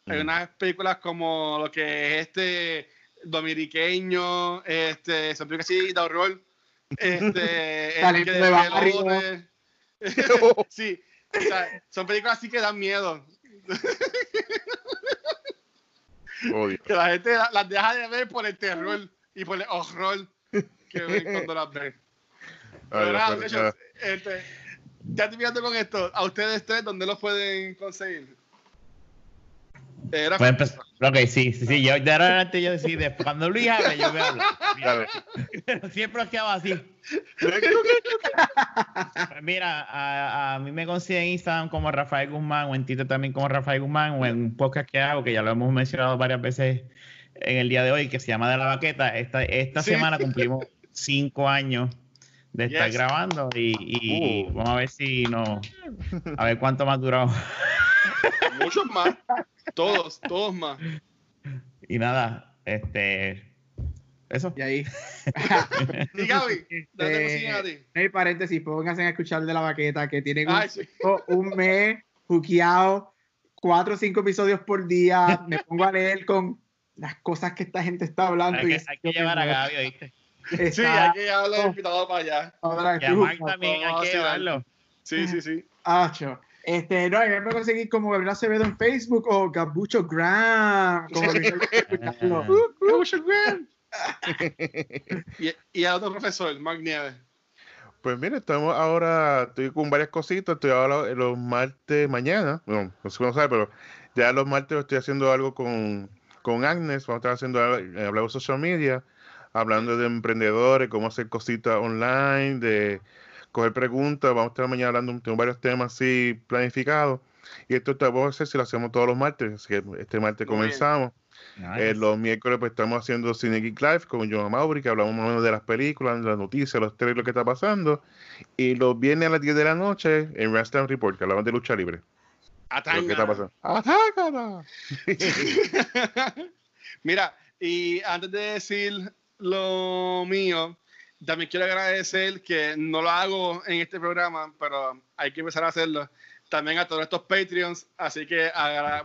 S3: Hay unas películas como lo que es este dominiqueño, este, son películas así de horror. Este, <laughs> el que de <laughs> sí, o sea, son películas así que dan miedo. Que la gente las deja de ver por el terror y por el horror que ven cuando las ven. <laughs> Pero este, ya terminando con esto, a ustedes tres, ¿dónde los pueden conseguir?
S5: Era pues ok, sí, sí, sí. Yo, de ahora adelante yo decidí, cuando Luis hable, yo voy a hablar. Pero siempre os quedaba así. Pues mira, a, a, mí me consiguen en Instagram como Rafael Guzmán, o en Twitter también como Rafael Guzmán, o en un podcast que hago, que ya lo hemos mencionado varias veces en el día de hoy, que se llama De la Baqueta. Esta, esta semana cumplimos cinco años de estar grabando y, y uh. vamos a ver si no, a ver cuánto más duramos.
S3: Muchos más. Todos, todos más.
S5: Y nada, este. Eso.
S4: Y ahí. <laughs>
S3: y Gaby, <laughs> ¿dónde a ti?
S4: Hay paréntesis, pónganse a escuchar de la baqueta que tiene <laughs> un, mes juqueado, cuatro o cinco episodios por día. Me pongo a leer con las cosas que esta gente está hablando.
S5: Hay que, hay que llevar a Gaby, ¿oíste?
S3: Sí, hay que llevarlo invitado para allá.
S5: Ahora, y a Mark también hay que llevarlo.
S3: Sí, sí, sí.
S4: Acho. Este, no, me conseguir como Gabriel Acevedo en Facebook o Gabucho Graham. Como
S3: Gabucho <laughs> Graham. <laughs> y, y a otro profesor, Mark Nieves.
S2: Pues mire, estamos ahora, estoy con varias cositas, estoy ahora los martes mañana, bueno, no sé cómo sabe, pero ya los martes estoy haciendo algo con, con Agnes, vamos a estar haciendo, hablando de social media, hablando de emprendedores, cómo hacer cositas online, de coger preguntas, vamos a estar mañana hablando, de varios temas así planificados. Y esto vamos a hacer si lo hacemos todos los martes, así que este martes comenzamos. Eh, los miércoles pues estamos haciendo Cine Geek Live con John Mauri, que hablamos más o menos de las películas, de las noticias, los trailers, lo que está pasando. Y los viernes a las 10 de la noche en Wrestling Report, que hablamos de lucha libre.
S3: ¿Qué está pasando? <laughs> Mira, y antes de decir lo mío, también quiero agradecer que no lo hago en este programa, pero hay que empezar a hacerlo. También a todos estos Patreons. Así que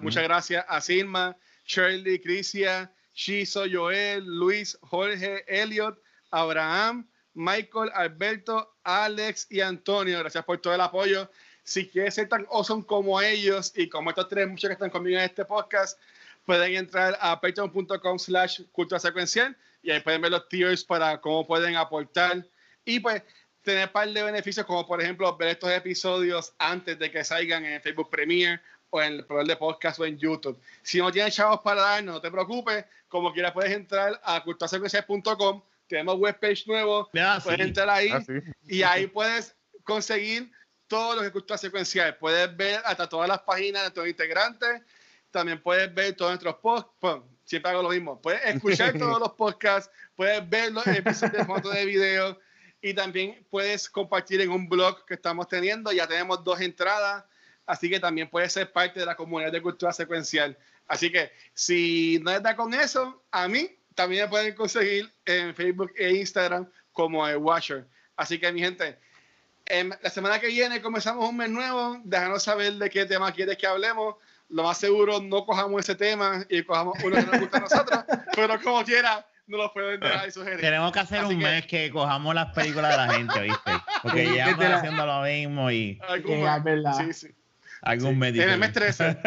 S3: muchas gracias a Silma, Shirley, Crisia, Shizo, Joel, Luis, Jorge, Elliot, Abraham, Michael, Alberto, Alex y Antonio. Gracias por todo el apoyo. Si quieres ser tan awesome como ellos y como estos tres muchos que están conmigo en este podcast, pueden entrar a patreon.com slash cultura secuencial y ahí pueden ver los tiers para cómo pueden aportar. Y pues tener un par de beneficios como por ejemplo ver estos episodios antes de que salgan en Facebook Premiere o en el programa de podcast o en YouTube. Si no tienes chavos para dar, no te preocupes, como quieras puedes entrar a culturasecuencial.com, tenemos webpage nuevo, puedes entrar ahí ah, y ahí puedes conseguir todo lo que es cultura secuencial. Puedes ver hasta todas las páginas de nuestros integrantes, también puedes ver todos nuestros posts, siempre hago lo mismo. Puedes <laughs> escuchar todos los podcasts, puedes ver los episodios de fotos de video y también puedes compartir en un blog que estamos teniendo. Ya tenemos dos entradas, así que también puedes ser parte de la comunidad de cultura secuencial. Así que si no está con eso, a mí también me pueden conseguir en Facebook e Instagram como el Watcher. Así que mi gente, la semana que viene comenzamos un mes nuevo. Déjanos saber de qué tema quieres que hablemos lo más seguro no cojamos ese tema y cojamos uno que nos gusta a nosotros, <laughs> pero como quiera, no lo pueden dar y sugerir.
S5: Tenemos que hacer un mes que cojamos las películas de la gente, ¿viste? Porque ya estamos haciendo lo mismo y...
S3: Sí, sí.
S5: Algún mes
S3: En el mes 13. <laughs>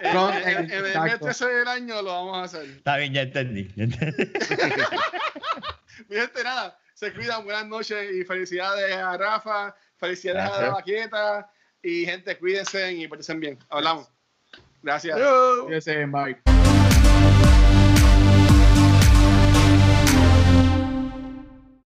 S3: en, el mes 13 del año lo vamos a hacer.
S5: Está bien, ya entendí. Ya entendí. <laughs>
S3: Mi gente, nada. Se cuidan. Buenas noches y felicidades a Rafa. Felicidades a la vaqueta. Y gente, cuídense y porten bien. Hablamos. Gracias.
S4: Cuídense, bye.